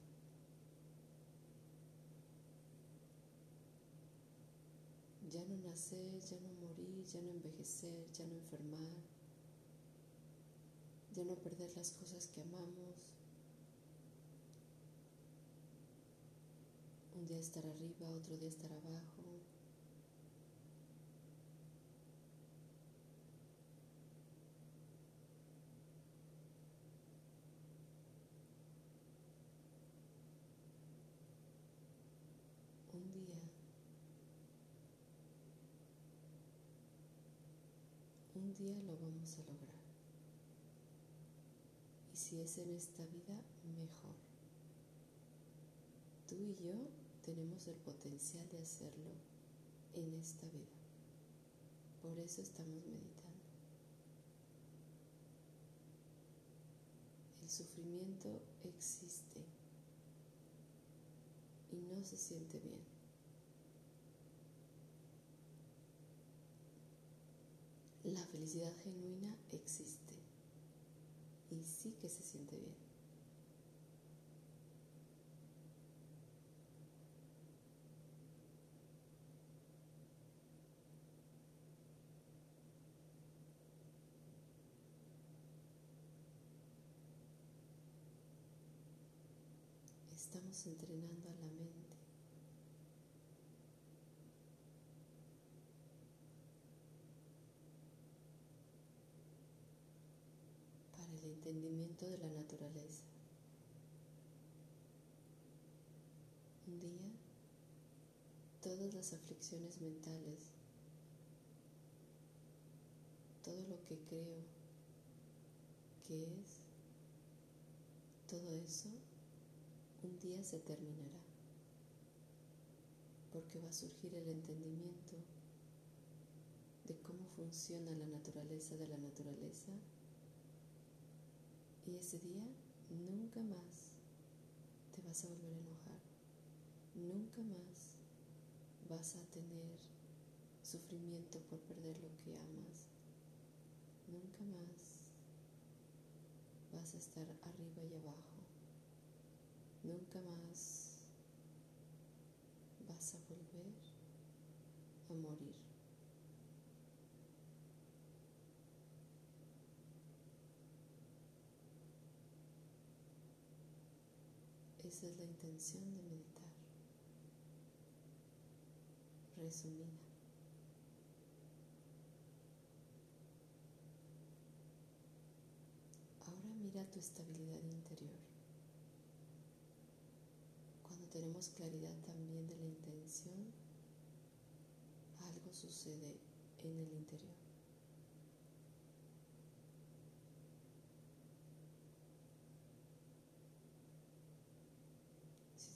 Ya no nacer, ya no morir, ya no envejecer, ya no enfermar, ya no perder las cosas que amamos. Un día estar arriba, otro día estar abajo. Un día un día lo vamos a lograr. Y si es en esta vida, mejor. Tú y yo tenemos el potencial de hacerlo en esta vida. Por eso estamos meditando. El sufrimiento existe y no se siente bien. La felicidad genuina existe y sí que se siente bien. Estamos entrenando a la mente entendimiento de la naturaleza. Un día, todas las aflicciones mentales, todo lo que creo que es, todo eso, un día se terminará, porque va a surgir el entendimiento de cómo funciona la naturaleza de la naturaleza y ese día nunca más te vas a volver a enojar. Nunca más vas a tener sufrimiento por perder lo que amas. Nunca más vas a estar arriba y abajo. Nunca más vas a volver a morir. Esa es la intención de meditar. Resumida. Ahora mira tu estabilidad interior. Cuando tenemos claridad también de la intención, algo sucede en el interior.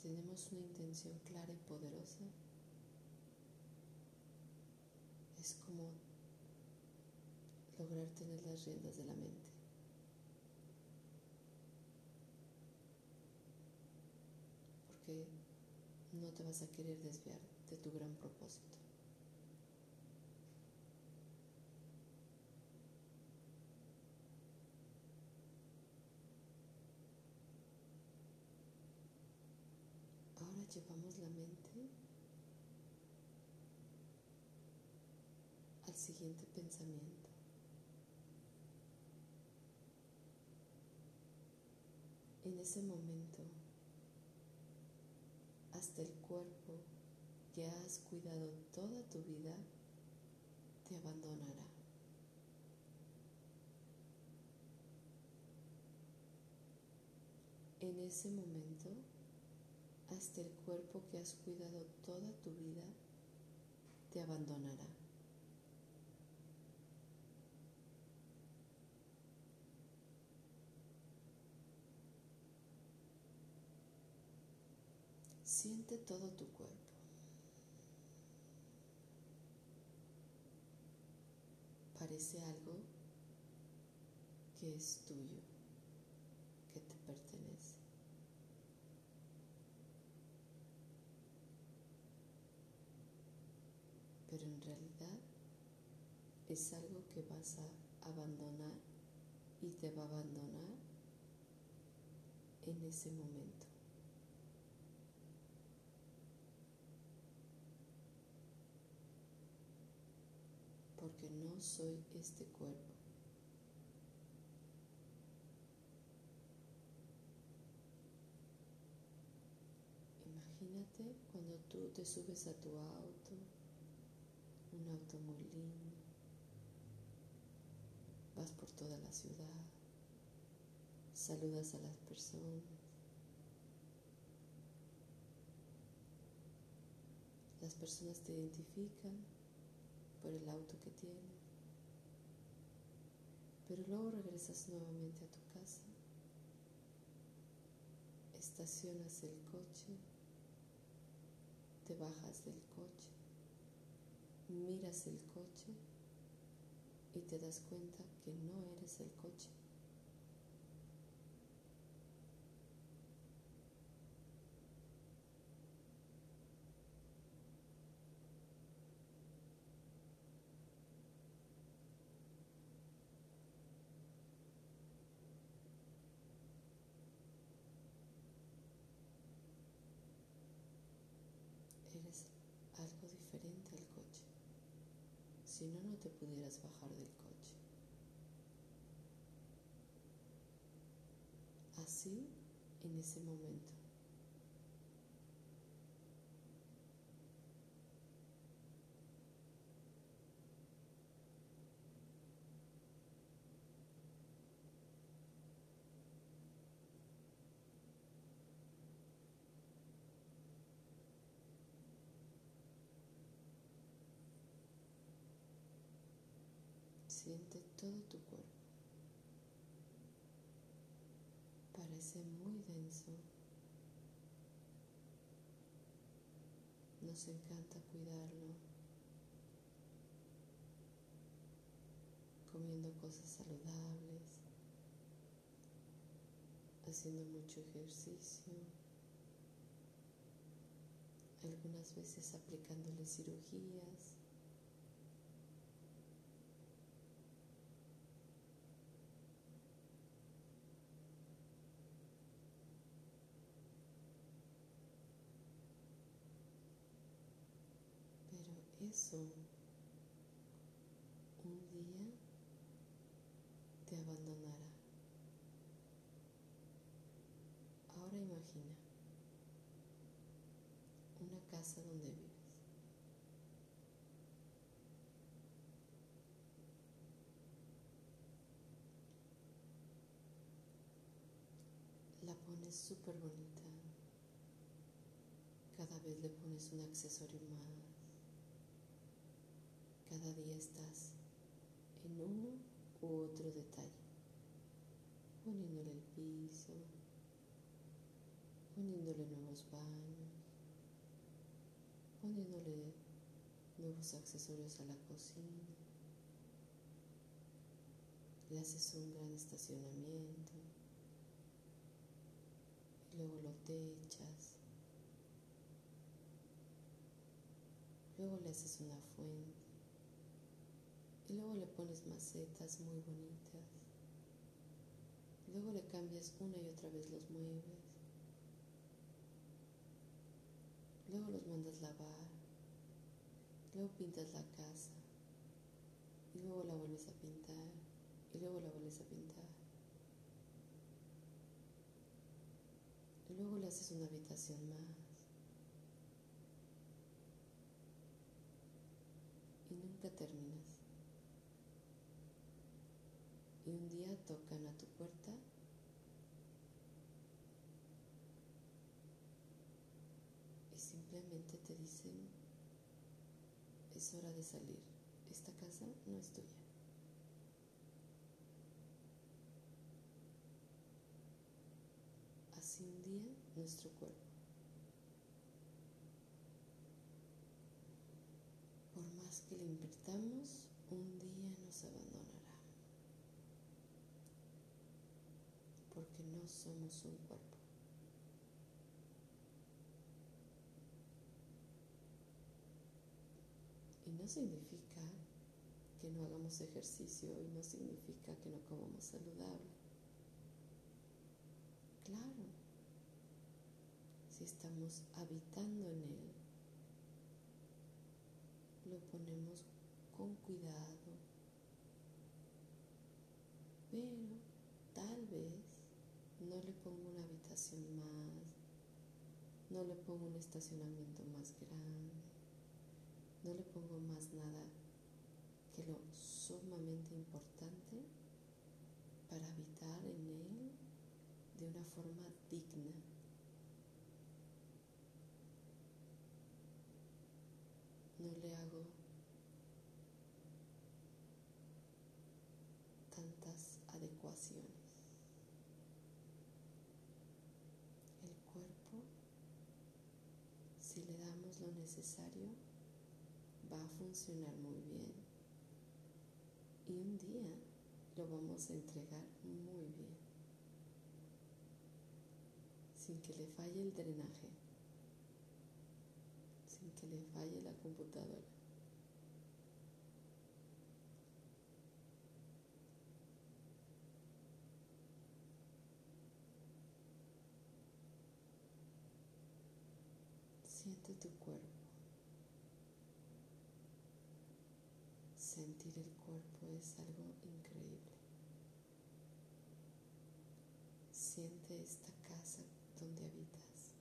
Tenemos una intención clara y poderosa, es como lograr tener las riendas de la mente. Porque no te vas a querer desviar de tu gran propósito. Llevamos la mente al siguiente pensamiento. En ese momento, hasta el cuerpo que has cuidado toda tu vida te abandonará. En ese momento, hasta el cuerpo que has cuidado toda tu vida te abandonará. Siente todo tu cuerpo. Parece algo que es tuyo, que te pertenece. Pero en realidad es algo que vas a abandonar y te va a abandonar en ese momento. porque no soy este cuerpo. Imagínate cuando tú te subes a tu auto, un auto muy lindo, vas por toda la ciudad, saludas a las personas, las personas te identifican por el auto que tienes. Pero luego regresas nuevamente a tu casa, estacionas el coche, te bajas del coche, miras el coche y te das cuenta que no eres el coche. algo diferente al coche. Si no, no te pudieras bajar del coche. Así en ese momento. Siente todo tu cuerpo. Parece muy denso. Nos encanta cuidarlo. Comiendo cosas saludables. Haciendo mucho ejercicio. Algunas veces aplicándole cirugías. Un día te abandonará. Ahora imagina una casa donde vives. La pones súper bonita. Cada vez le pones un accesorio más. Cada día estás en uno u otro detalle, poniéndole el piso, poniéndole nuevos baños, poniéndole nuevos accesorios a la cocina. Le haces un gran estacionamiento luego lo techas. Luego le haces una fuente. Y luego le pones macetas muy bonitas. Luego le cambias una y otra vez los muebles. mandas lavar, luego pintas la casa y luego la vuelves a pintar y luego la vuelves a pintar. Y luego le haces una habitación más. Y nunca terminas. Y un día tocan a tu puerta y simplemente te dicen, es hora de salir, esta casa no es tuya. Así un día nuestro cuerpo. Por más que le invirtamos, un día nos abandonará. Somos un cuerpo. Y no significa que no hagamos ejercicio y no significa que no comamos saludable. Claro, si estamos habitando en él, lo ponemos con cuidado, pero tal vez no le pongo una habitación más, no le pongo un estacionamiento más grande, no le pongo más nada que lo sumamente importante para habitar en él de una forma digna. No le hago tantas adecuaciones. El cuerpo, si le damos lo necesario, va a funcionar muy bien. Y un día lo vamos a entregar muy bien. Sin que le falle el drenaje. Sin que le falle la computadora. Siente tu cuerpo. Sentir el cuerpo es algo increíble. Siente esta casa donde habitas.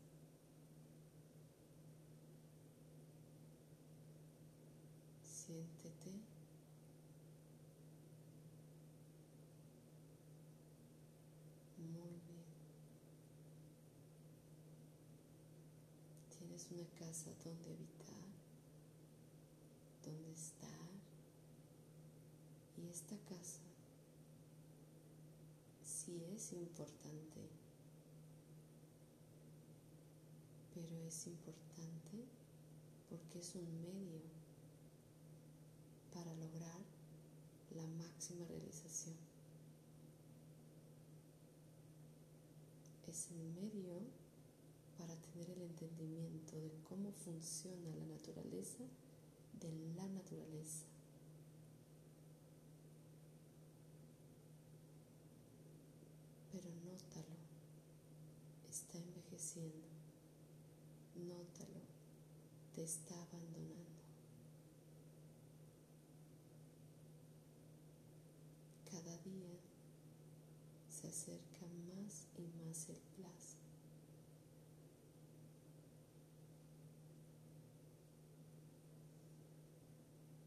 Siéntete muy bien. Tienes una casa donde habitar, donde estar. Esta casa sí es importante, pero es importante porque es un medio para lograr la máxima realización. Es el medio para tener el entendimiento de cómo funciona la naturaleza de la naturaleza. Pero nótalo, está envejeciendo, nótalo, te está abandonando. Cada día se acerca más y más el plazo.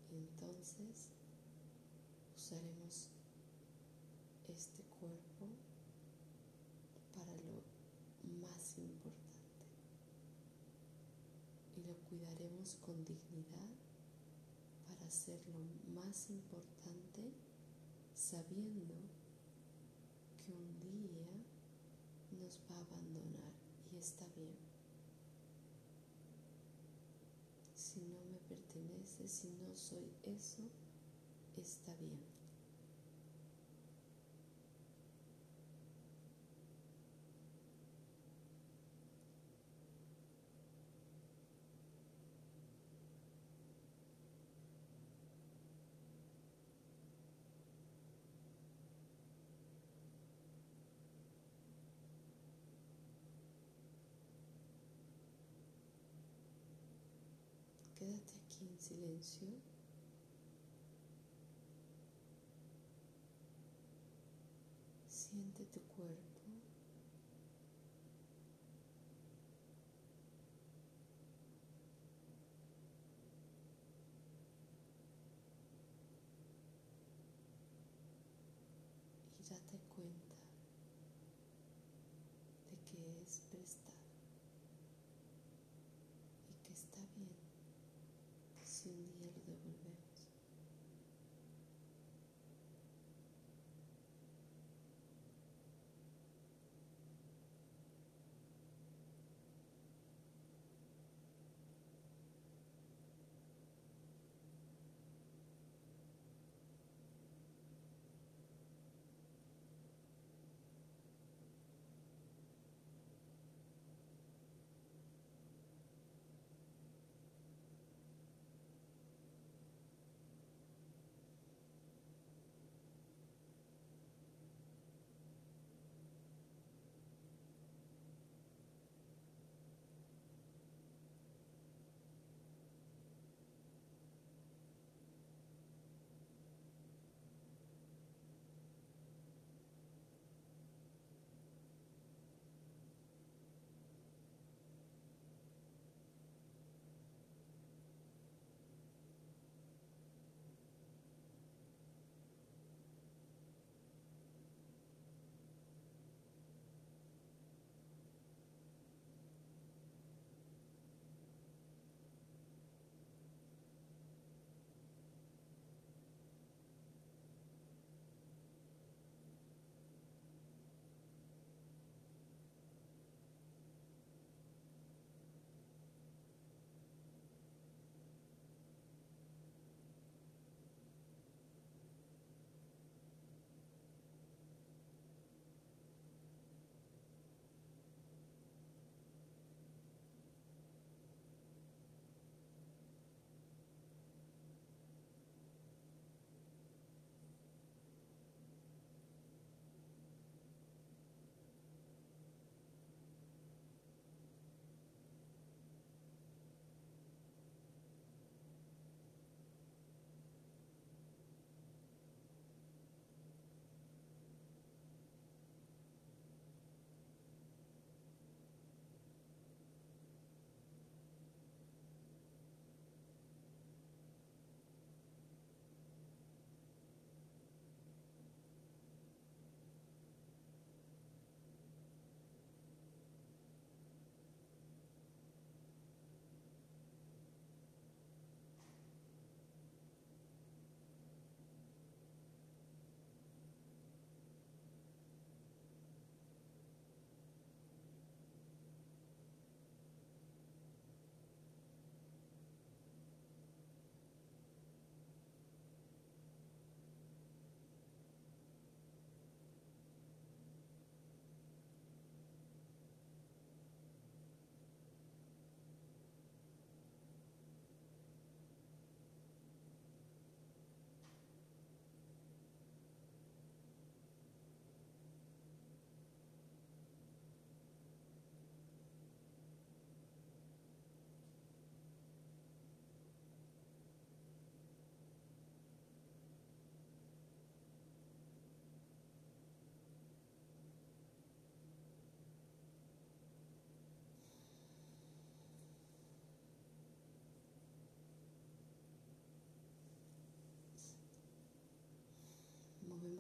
Entonces usaremos este cuerpo para lo más importante y lo con dignidad para hacer lo más importante sabiendo que un día nos va a abandonar y está bien. Si no me pertenece, si no soy eso, está bien. Silencio. Siente tu cuerpo.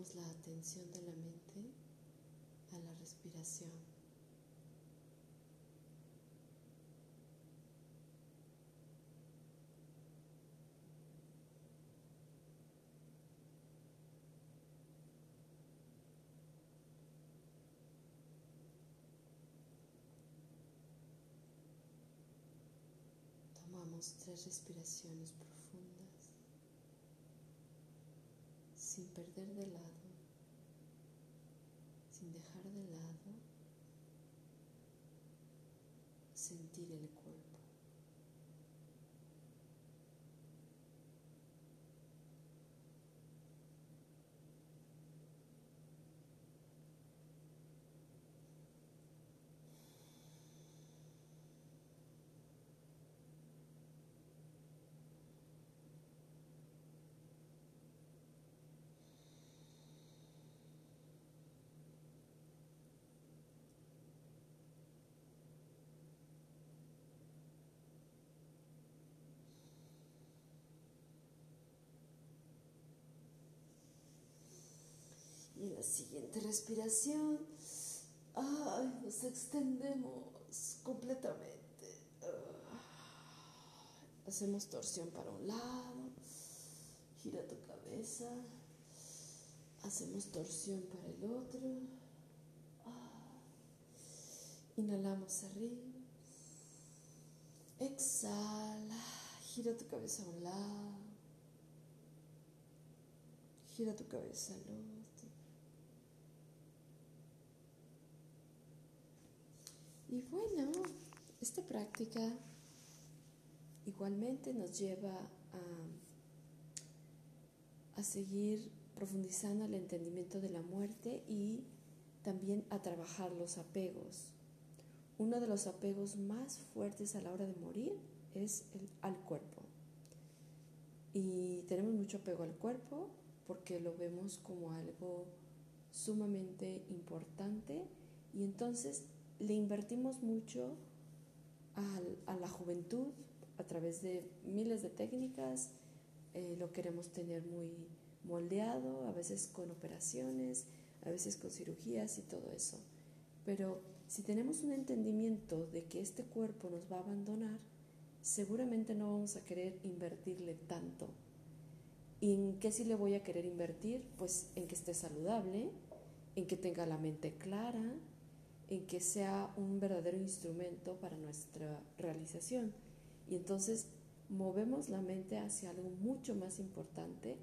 La atención de la mente a la respiración. Tomamos tres respiraciones profundas sin perder de lado, sin dejar de lado sentir el cuerpo. Siguiente respiración, nos extendemos completamente. Hacemos torsión para un lado, gira tu cabeza, hacemos torsión para el otro. Inhalamos arriba. Exhala, gira tu cabeza a un lado, gira tu cabeza al otro. Y bueno, esta práctica igualmente nos lleva a, a seguir profundizando el entendimiento de la muerte y también a trabajar los apegos. Uno de los apegos más fuertes a la hora de morir es el, al cuerpo. Y tenemos mucho apego al cuerpo porque lo vemos como algo sumamente importante y entonces le invertimos mucho a la juventud a través de miles de técnicas, eh, lo queremos tener muy moldeado, a veces con operaciones, a veces con cirugías y todo eso. Pero si tenemos un entendimiento de que este cuerpo nos va a abandonar, seguramente no vamos a querer invertirle tanto. ¿Y en qué sí le voy a querer invertir? Pues en que esté saludable, en que tenga la mente clara, en que sea un verdadero instrumento para nuestra realización. Y entonces movemos la mente hacia algo mucho más importante,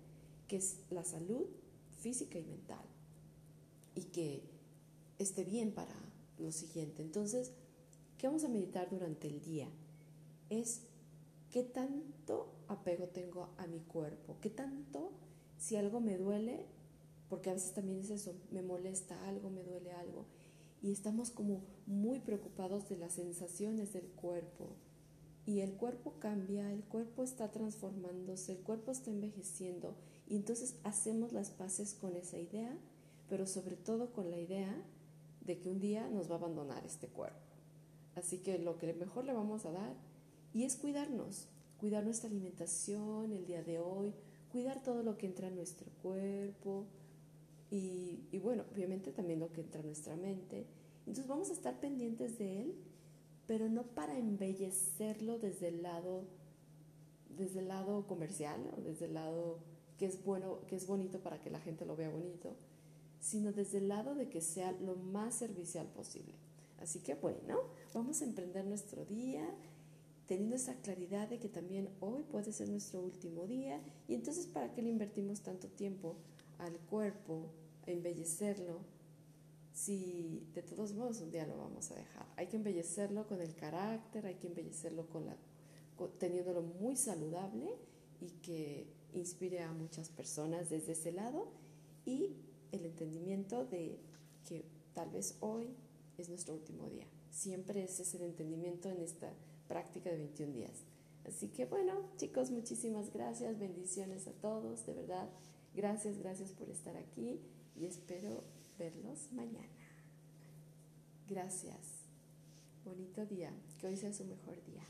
que es la salud física y mental. Y que esté bien para lo siguiente. Entonces, ¿qué vamos a meditar durante el día? Es qué tanto apego tengo a mi cuerpo, qué tanto, si algo me duele, porque a veces también es eso, me molesta algo, me duele algo, y estamos como muy preocupados de las sensaciones del cuerpo. Y el cuerpo cambia, el cuerpo está transformándose, el cuerpo está envejeciendo, y entonces hacemos las paces con esa idea, pero sobre todo con la idea de que un día nos va a abandonar este cuerpo. Así que lo que mejor le vamos a dar y es cuidarnos, cuidar nuestra alimentación el día de hoy, cuidar todo lo que entra en nuestro cuerpo y, y bueno, obviamente también lo que entra en nuestra mente. Entonces vamos a estar pendientes de él, pero no para embellecerlo desde el lado, desde el lado comercial o desde el lado que es bueno, que es bonito para que la gente lo vea bonito, sino desde el lado de que sea lo más servicial posible. Así que bueno, vamos a emprender nuestro día teniendo esa claridad de que también hoy puede ser nuestro último día y entonces para qué le invertimos tanto tiempo al cuerpo, a embellecerlo, si de todos modos un día lo vamos a dejar. Hay que embellecerlo con el carácter, hay que embellecerlo con la, teniéndolo muy saludable y que inspire a muchas personas desde ese lado y el entendimiento de que tal vez hoy es nuestro último día. Siempre ese es el entendimiento en esta práctica de 21 días. Así que bueno, chicos, muchísimas gracias, bendiciones a todos, de verdad. Gracias, gracias por estar aquí y espero verlos mañana. Gracias. Bonito día, que hoy sea su mejor día.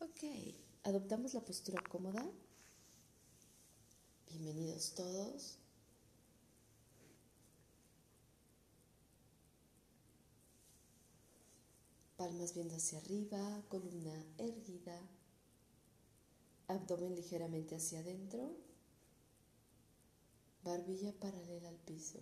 Ok, adoptamos la postura cómoda. Bienvenidos todos. Palmas viendo hacia arriba, columna erguida, abdomen ligeramente hacia adentro, barbilla paralela al piso.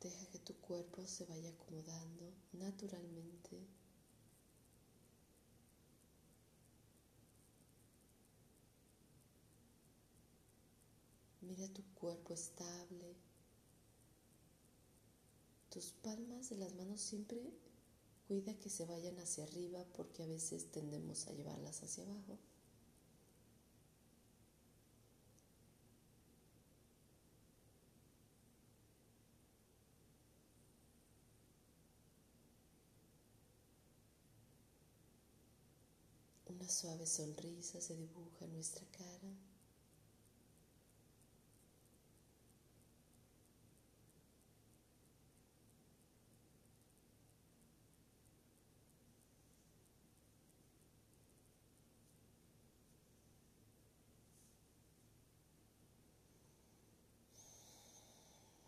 Deja que tu cuerpo se vaya acomodando naturalmente. Mira tu cuerpo estable. Tus palmas de las manos siempre cuida que se vayan hacia arriba porque a veces tendemos a llevarlas hacia abajo. Una suave sonrisa se dibuja en nuestra cara.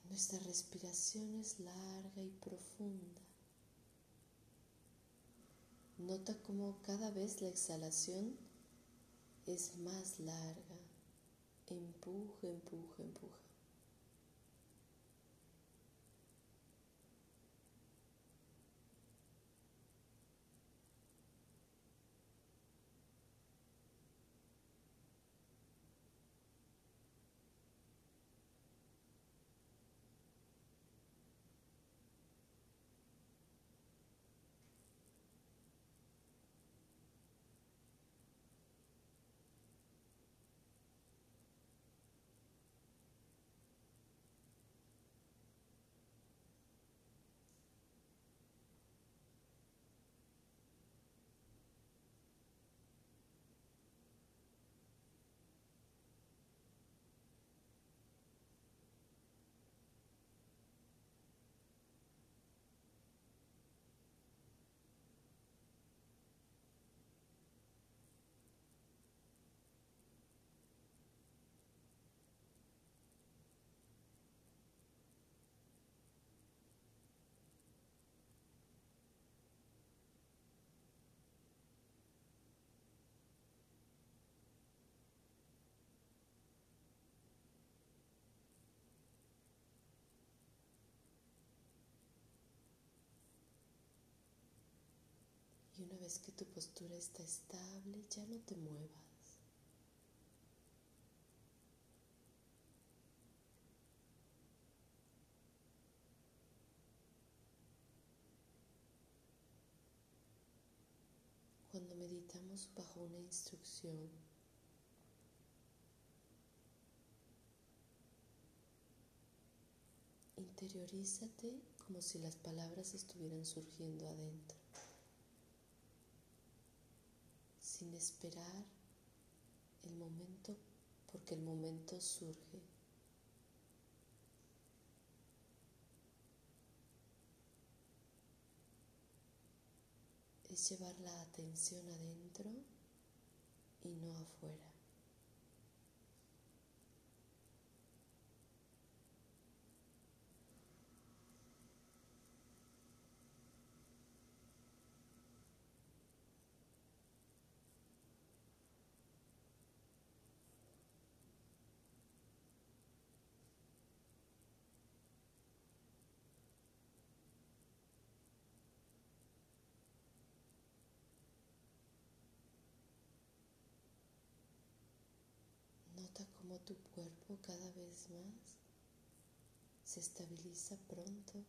Nuestra respiración es larga y profunda. Nota cómo cada vez la exhalación es más larga. Empuja, empuja, empuja. Y una vez que tu postura está estable, ya no te muevas. Cuando meditamos bajo una instrucción, interiorízate como si las palabras estuvieran surgiendo adentro. Sin esperar el momento porque el momento surge. Es llevar la atención adentro y no afuera. Como tu cuerpo cada vez más se estabiliza pronto.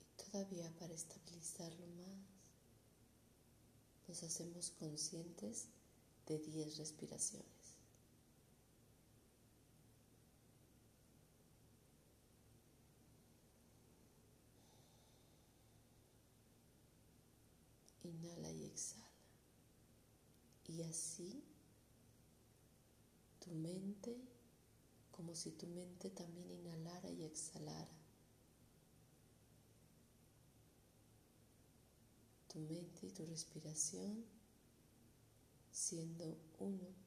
Y todavía para estabilizarlo más, nos hacemos conscientes de 10 respiraciones. Inhala y exhala. Y así tu mente, como si tu mente también inhalara y exhalara. Tu mente y tu respiración siendo uno.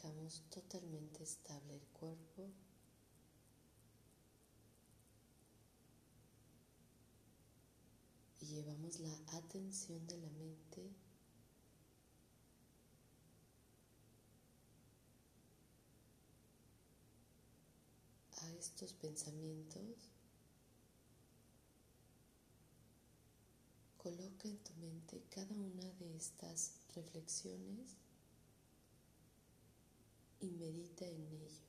Dejamos totalmente estable el cuerpo. Y llevamos la atención de la mente a estos pensamientos. Coloca en tu mente cada una de estas reflexiones y medita en ello.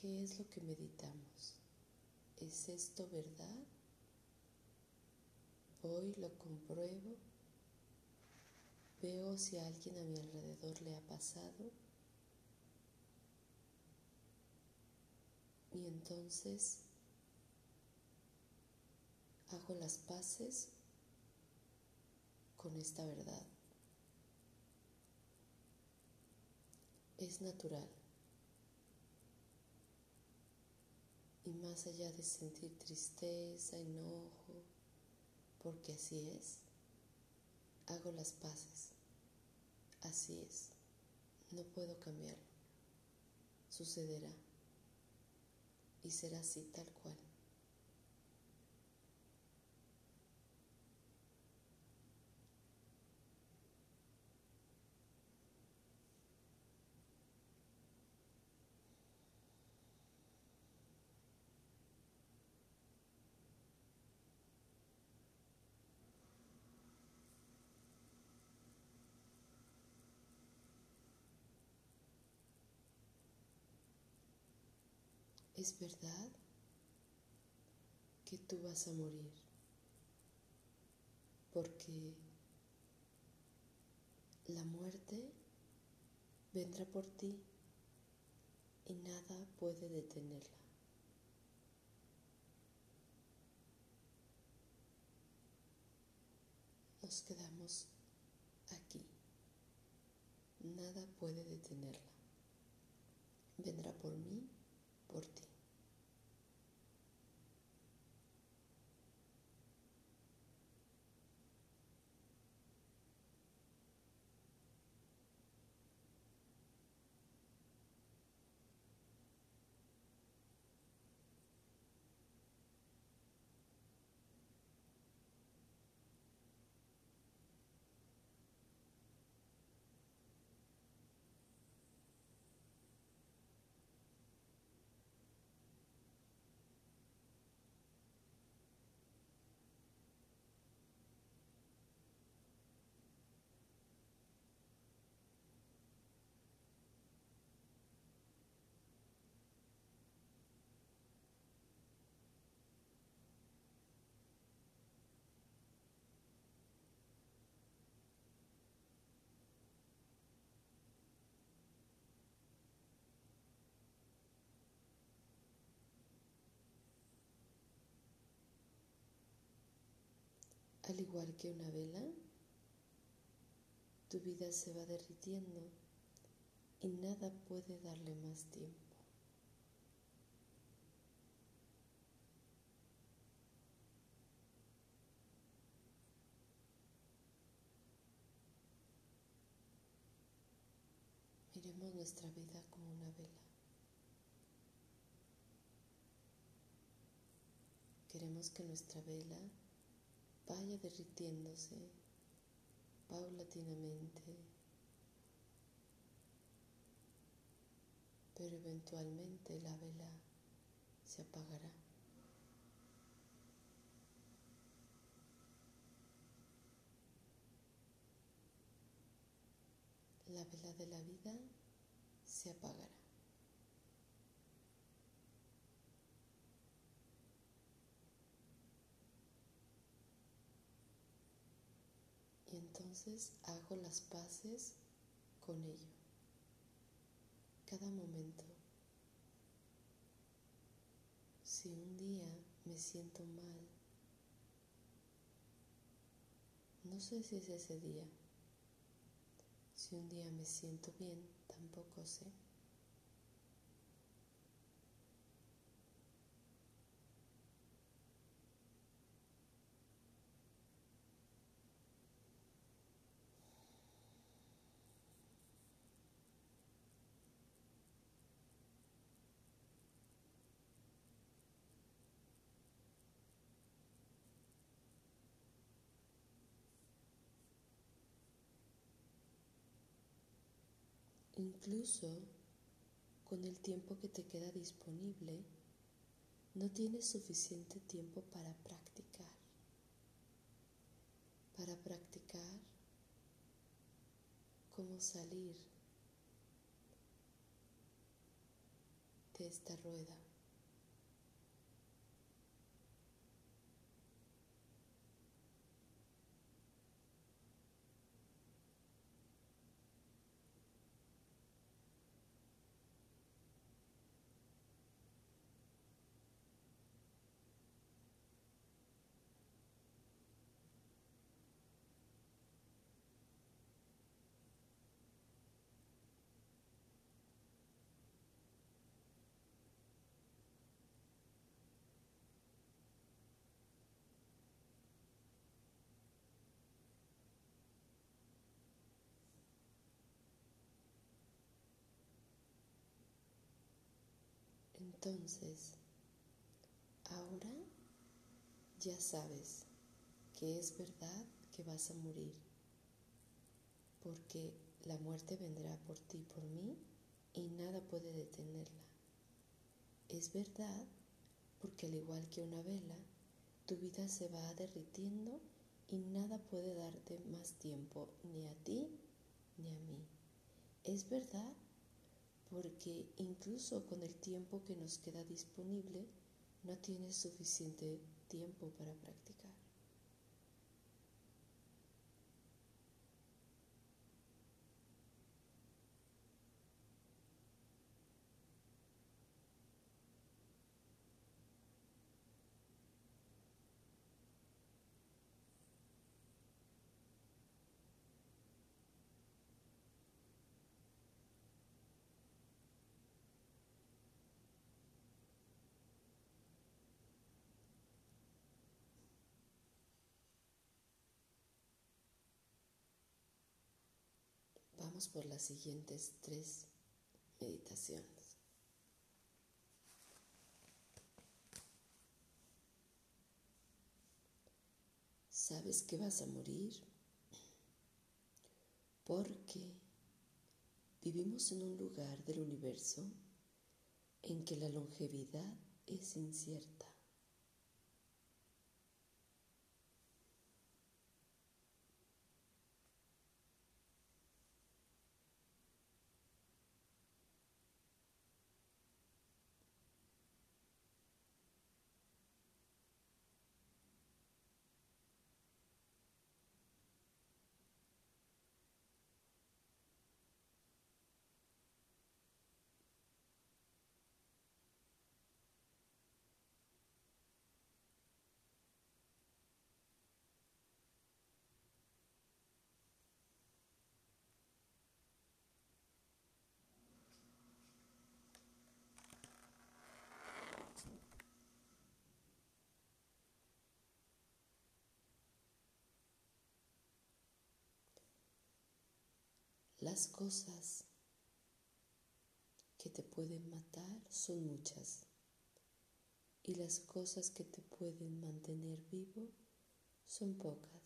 ¿Qué es lo que meditamos? ¿Es esto verdad? Voy, lo compruebo, veo si a alguien a mi alrededor le ha pasado y entonces hago las paces con esta verdad. Es natural. Y más allá de sentir tristeza, enojo, porque así es, hago las paces. Así es. No puedo cambiarlo. Sucederá. Y será así tal cual. Es verdad que tú vas a morir, porque la muerte vendrá por ti y nada puede detenerla. Nos quedamos aquí. Nada puede detenerla. Vendrá por mí, por ti. Al igual que una vela, tu vida se va derritiendo y nada puede darle más tiempo. Miremos nuestra vida como una vela. Queremos que nuestra vela vaya derritiéndose paulatinamente, pero eventualmente la vela se apagará. La vela de la vida se apagará. Entonces hago las paces con ello. Cada momento. Si un día me siento mal, no sé si es ese día. Si un día me siento bien, tampoco sé. Incluso con el tiempo que te queda disponible, no tienes suficiente tiempo para practicar. Para practicar cómo salir de esta rueda. Entonces, ahora ya sabes que es verdad que vas a morir, porque la muerte vendrá por ti, por mí, y nada puede detenerla. Es verdad porque al igual que una vela, tu vida se va derritiendo y nada puede darte más tiempo ni a ti ni a mí. Es verdad porque incluso con el tiempo que nos queda disponible, no tienes suficiente tiempo para practicar. Vamos por las siguientes tres meditaciones. Sabes que vas a morir porque vivimos en un lugar del universo en que la longevidad es incierta. Las cosas que te pueden matar son muchas y las cosas que te pueden mantener vivo son pocas.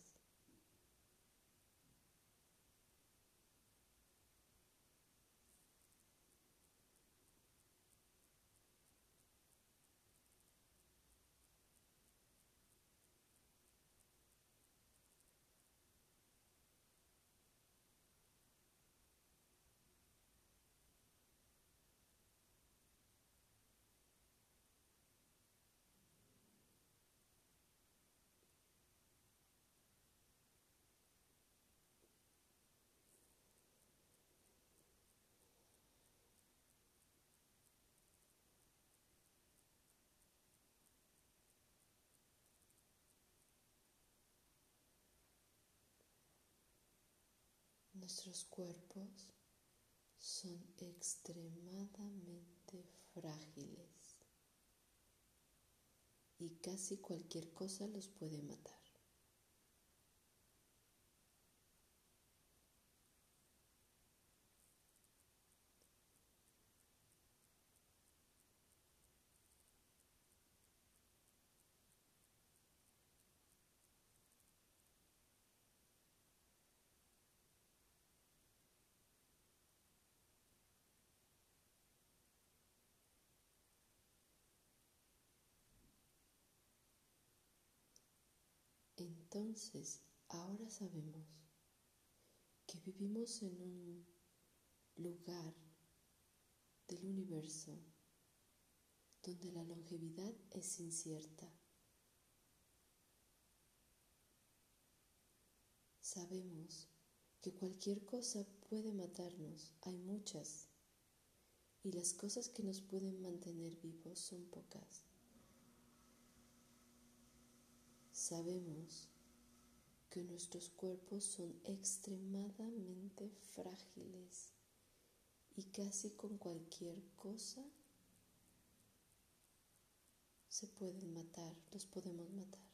Nuestros cuerpos son extremadamente frágiles y casi cualquier cosa los puede matar. Entonces, ahora sabemos que vivimos en un lugar del universo donde la longevidad es incierta. Sabemos que cualquier cosa puede matarnos, hay muchas, y las cosas que nos pueden mantener vivos son pocas. Sabemos que nuestros cuerpos son extremadamente frágiles y casi con cualquier cosa se pueden matar, los podemos matar.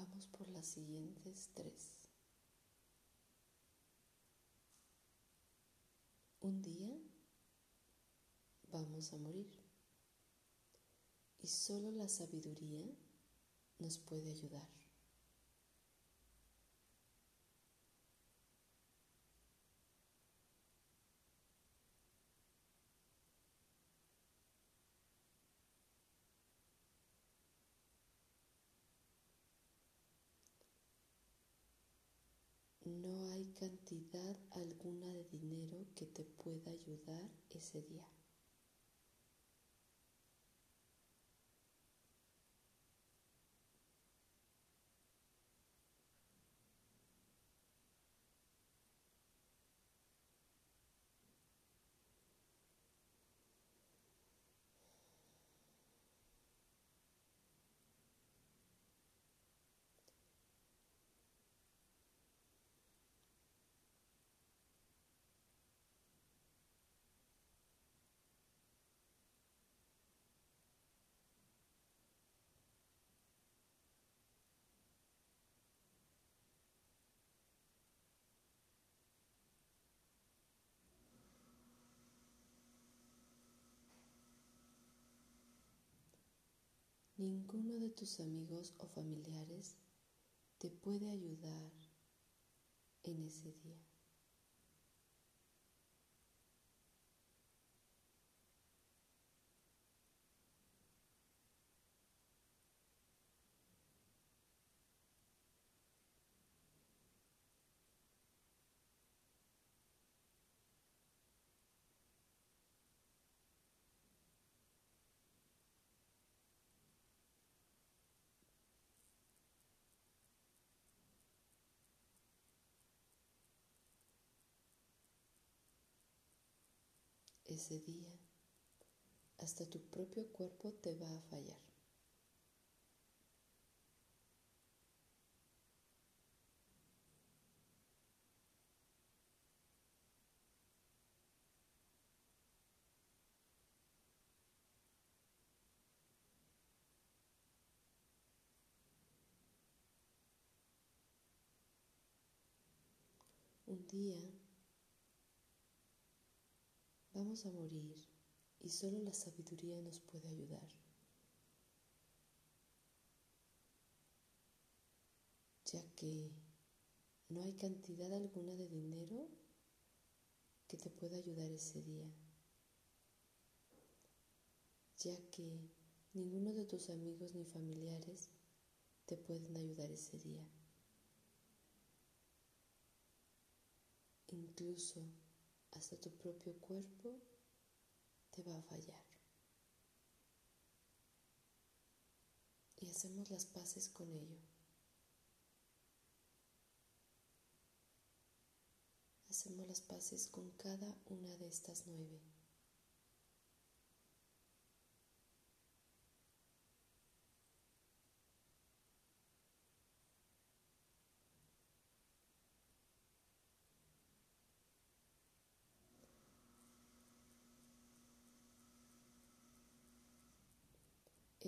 Vamos por las siguientes tres. Un día vamos a morir y solo la sabiduría nos puede ayudar. No hay cantidad alguna de dinero que te pueda ayudar ese día. Ninguno de tus amigos o familiares te puede ayudar en ese día. Ese día, hasta tu propio cuerpo te va a fallar. Un día Vamos a morir y solo la sabiduría nos puede ayudar. Ya que no hay cantidad alguna de dinero que te pueda ayudar ese día. Ya que ninguno de tus amigos ni familiares te pueden ayudar ese día. Incluso hasta tu propio cuerpo te va a fallar. Y hacemos las paces con ello. Hacemos las paces con cada una de estas nueve.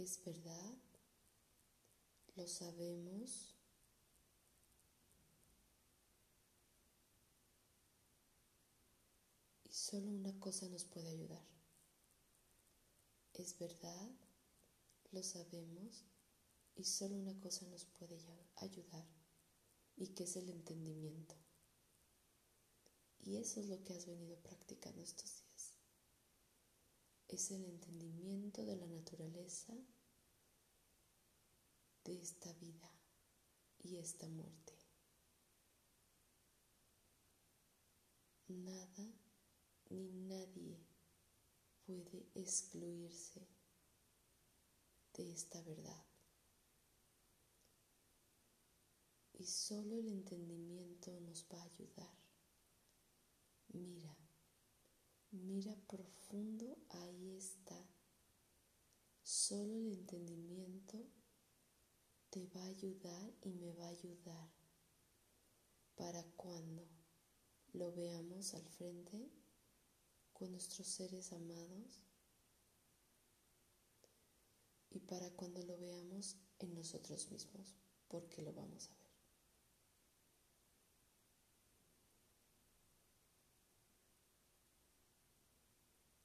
Es verdad lo sabemos. Y solo una cosa nos puede ayudar. Es verdad, lo sabemos, y solo una cosa nos puede ayudar, y que es el entendimiento. Y eso es lo que has venido practicando estos días. Es el entendimiento de la naturaleza de esta vida y esta muerte. Nada ni nadie puede excluirse de esta verdad. Y solo el entendimiento nos va a ayudar. Mira, mira profundo, ahí está. Solo el entendimiento te va a ayudar y me va a ayudar para cuando lo veamos al frente con nuestros seres amados y para cuando lo veamos en nosotros mismos, porque lo vamos a ver.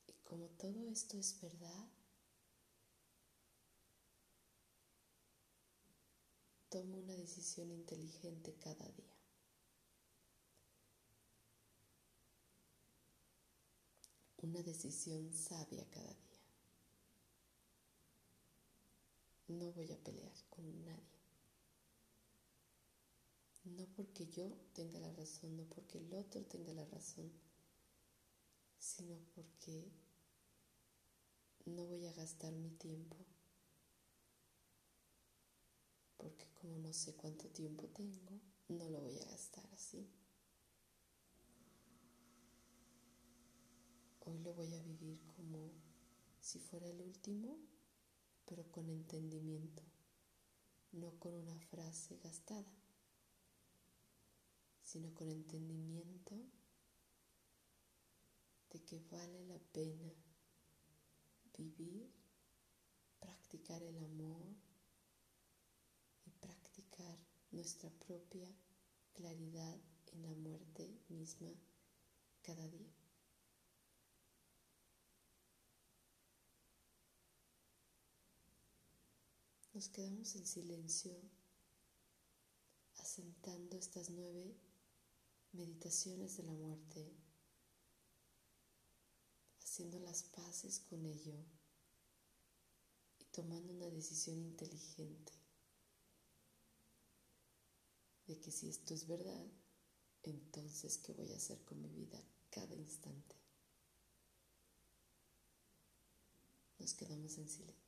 Y como todo esto es verdad, Toma una decisión inteligente cada día. Una decisión sabia cada día. No voy a pelear con nadie. No porque yo tenga la razón, no porque el otro tenga la razón, sino porque no voy a gastar mi tiempo porque como no sé cuánto tiempo tengo, no lo voy a gastar así. Hoy lo voy a vivir como si fuera el último, pero con entendimiento, no con una frase gastada, sino con entendimiento de que vale la pena vivir, practicar el amor, nuestra propia claridad en la muerte misma cada día. Nos quedamos en silencio asentando estas nueve meditaciones de la muerte, haciendo las paces con ello y tomando una decisión inteligente de que si esto es verdad, entonces ¿qué voy a hacer con mi vida cada instante? Nos quedamos en silencio.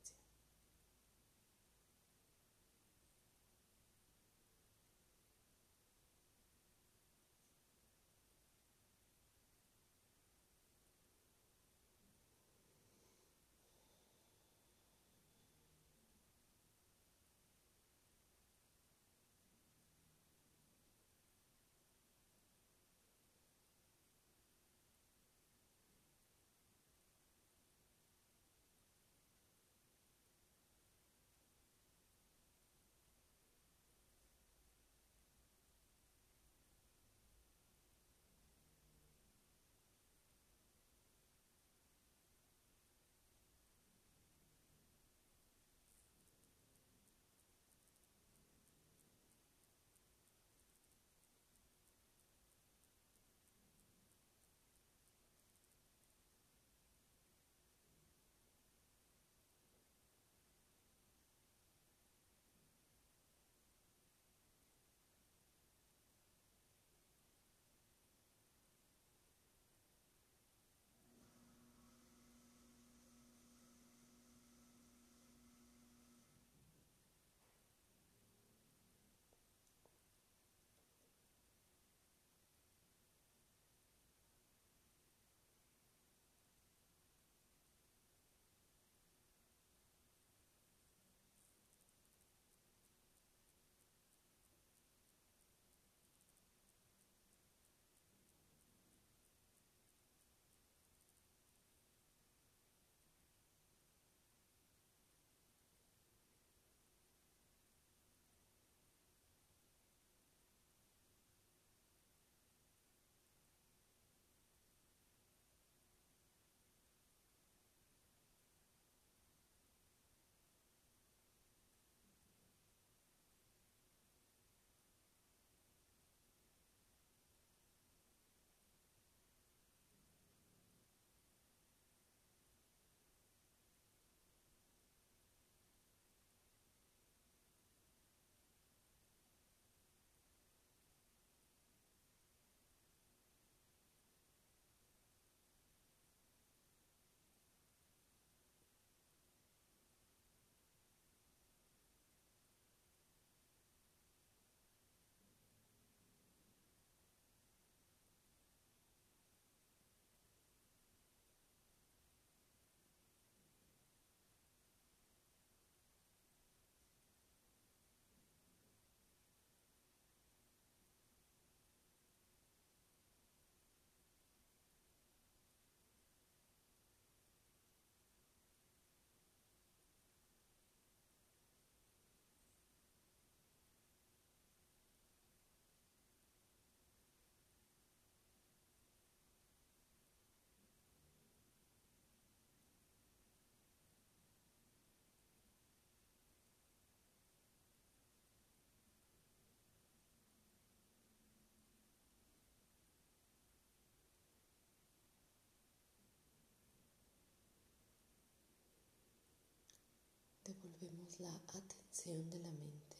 Volvemos la atención de la mente.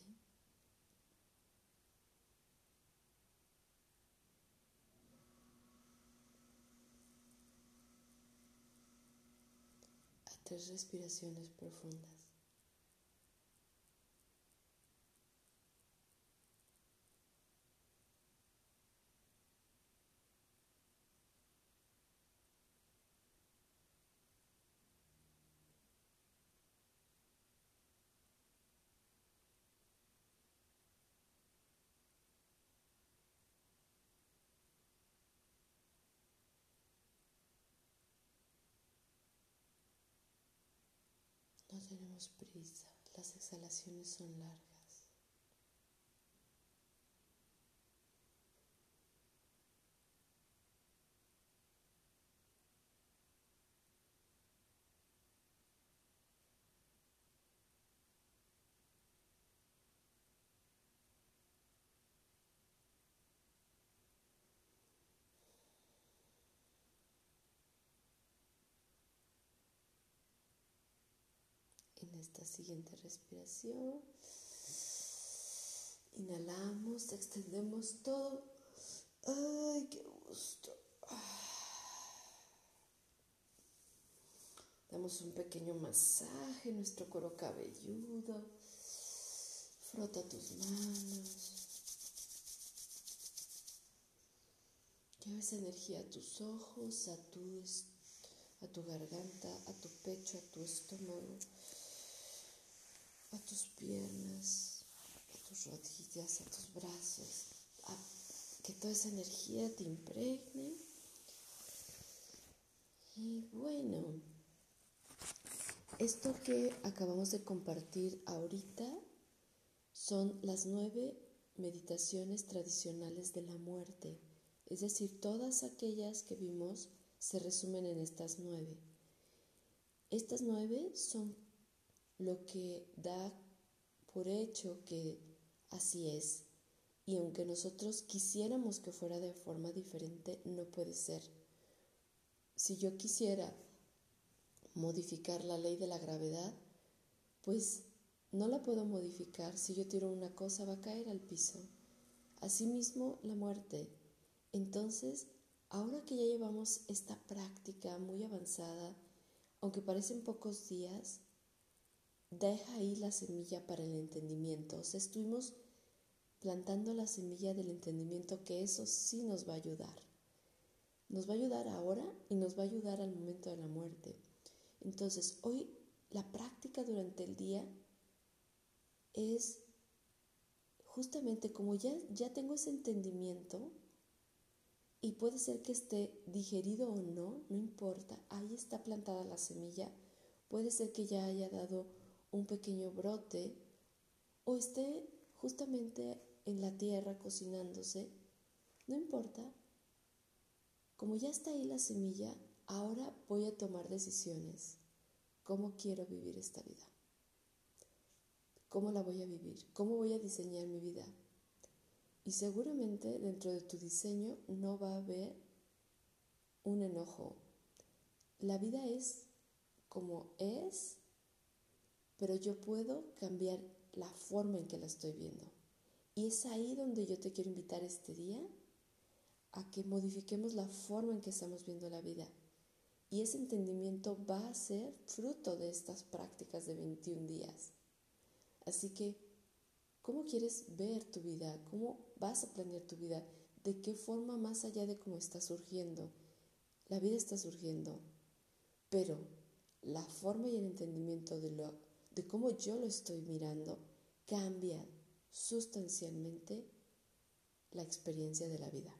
a tres respiraciones profundas. No tenemos prisa, las exhalaciones son largas. En esta siguiente respiración, inhalamos, extendemos todo. ¡Ay, qué gusto! Damos un pequeño masaje en nuestro cuero cabelludo. Frota tus manos. Lleva esa energía a tus ojos, a tu, a tu garganta, a tu pecho, a tu estómago a tus piernas, a tus rodillas, a tus brazos, que toda esa energía te impregne. Y bueno, esto que acabamos de compartir ahorita son las nueve meditaciones tradicionales de la muerte. Es decir, todas aquellas que vimos se resumen en estas nueve. Estas nueve son lo que da por hecho que así es. Y aunque nosotros quisiéramos que fuera de forma diferente, no puede ser. Si yo quisiera modificar la ley de la gravedad, pues no la puedo modificar. Si yo tiro una cosa va a caer al piso. Asimismo, la muerte. Entonces, ahora que ya llevamos esta práctica muy avanzada, aunque parecen pocos días, deja ahí la semilla para el entendimiento. O sea, estuvimos plantando la semilla del entendimiento que eso sí nos va a ayudar. Nos va a ayudar ahora y nos va a ayudar al momento de la muerte. Entonces, hoy la práctica durante el día es justamente como ya, ya tengo ese entendimiento y puede ser que esté digerido o no, no importa, ahí está plantada la semilla, puede ser que ya haya dado un pequeño brote o esté justamente en la tierra cocinándose, no importa. Como ya está ahí la semilla, ahora voy a tomar decisiones. ¿Cómo quiero vivir esta vida? ¿Cómo la voy a vivir? ¿Cómo voy a diseñar mi vida? Y seguramente dentro de tu diseño no va a haber un enojo. La vida es como es pero yo puedo cambiar la forma en que la estoy viendo. Y es ahí donde yo te quiero invitar este día a que modifiquemos la forma en que estamos viendo la vida. Y ese entendimiento va a ser fruto de estas prácticas de 21 días. Así que, ¿cómo quieres ver tu vida? ¿Cómo vas a planear tu vida? ¿De qué forma más allá de cómo está surgiendo? La vida está surgiendo, pero la forma y el entendimiento de lo de cómo yo lo estoy mirando, cambia sustancialmente la experiencia de la vida.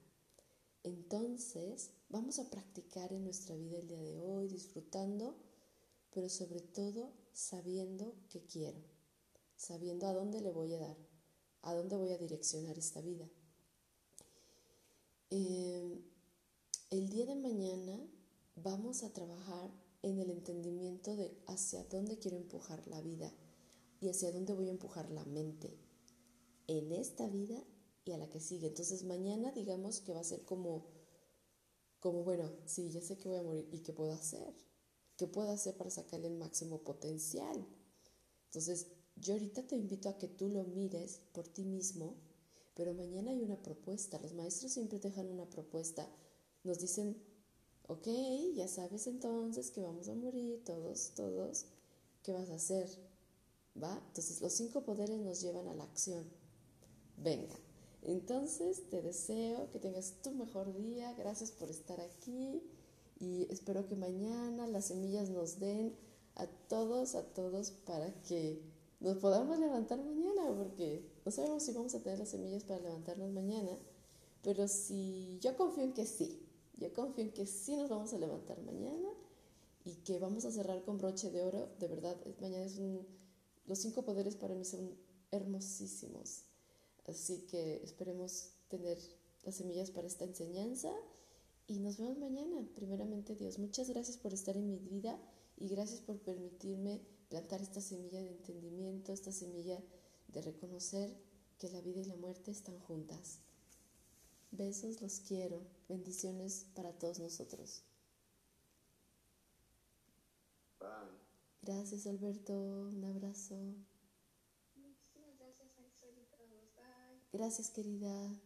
Entonces, vamos a practicar en nuestra vida el día de hoy, disfrutando, pero sobre todo sabiendo qué quiero, sabiendo a dónde le voy a dar, a dónde voy a direccionar esta vida. Eh, el día de mañana vamos a trabajar en el entendimiento de hacia dónde quiero empujar la vida y hacia dónde voy a empujar la mente en esta vida y a la que sigue. Entonces mañana digamos que va a ser como, como bueno, sí, ya sé que voy a morir y qué puedo hacer, qué puedo hacer para sacarle el máximo potencial. Entonces, yo ahorita te invito a que tú lo mires por ti mismo, pero mañana hay una propuesta. Los maestros siempre dejan una propuesta. Nos dicen, ok, ya sabes entonces que vamos a morir todos, todos. ¿Qué vas a hacer? ¿Va? Entonces, los cinco poderes nos llevan a la acción. Venga. Entonces, te deseo que tengas tu mejor día. Gracias por estar aquí y espero que mañana las semillas nos den a todos, a todos para que nos podamos levantar mañana, porque no sabemos si vamos a tener las semillas para levantarnos mañana, pero si yo confío en que sí, yo confío en que sí nos vamos a levantar mañana y que vamos a cerrar con broche de oro, de verdad, mañana es un, los cinco poderes para mí son hermosísimos, así que esperemos tener las semillas para esta enseñanza y nos vemos mañana, primeramente Dios. Muchas gracias por estar en mi vida y gracias por permitirme plantar esta semilla de entendimiento, esta semilla de reconocer que la vida y la muerte están juntas. Besos, los quiero. Bendiciones para todos nosotros. Bye. Gracias, Alberto. Un abrazo. Muchísimas gracias, Axel y todos. Bye. Gracias, querida.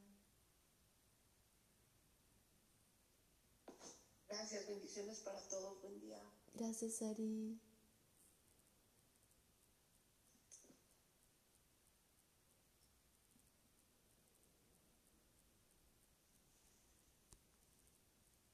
Gracias, bendiciones para todos. Buen día. Gracias, Ari.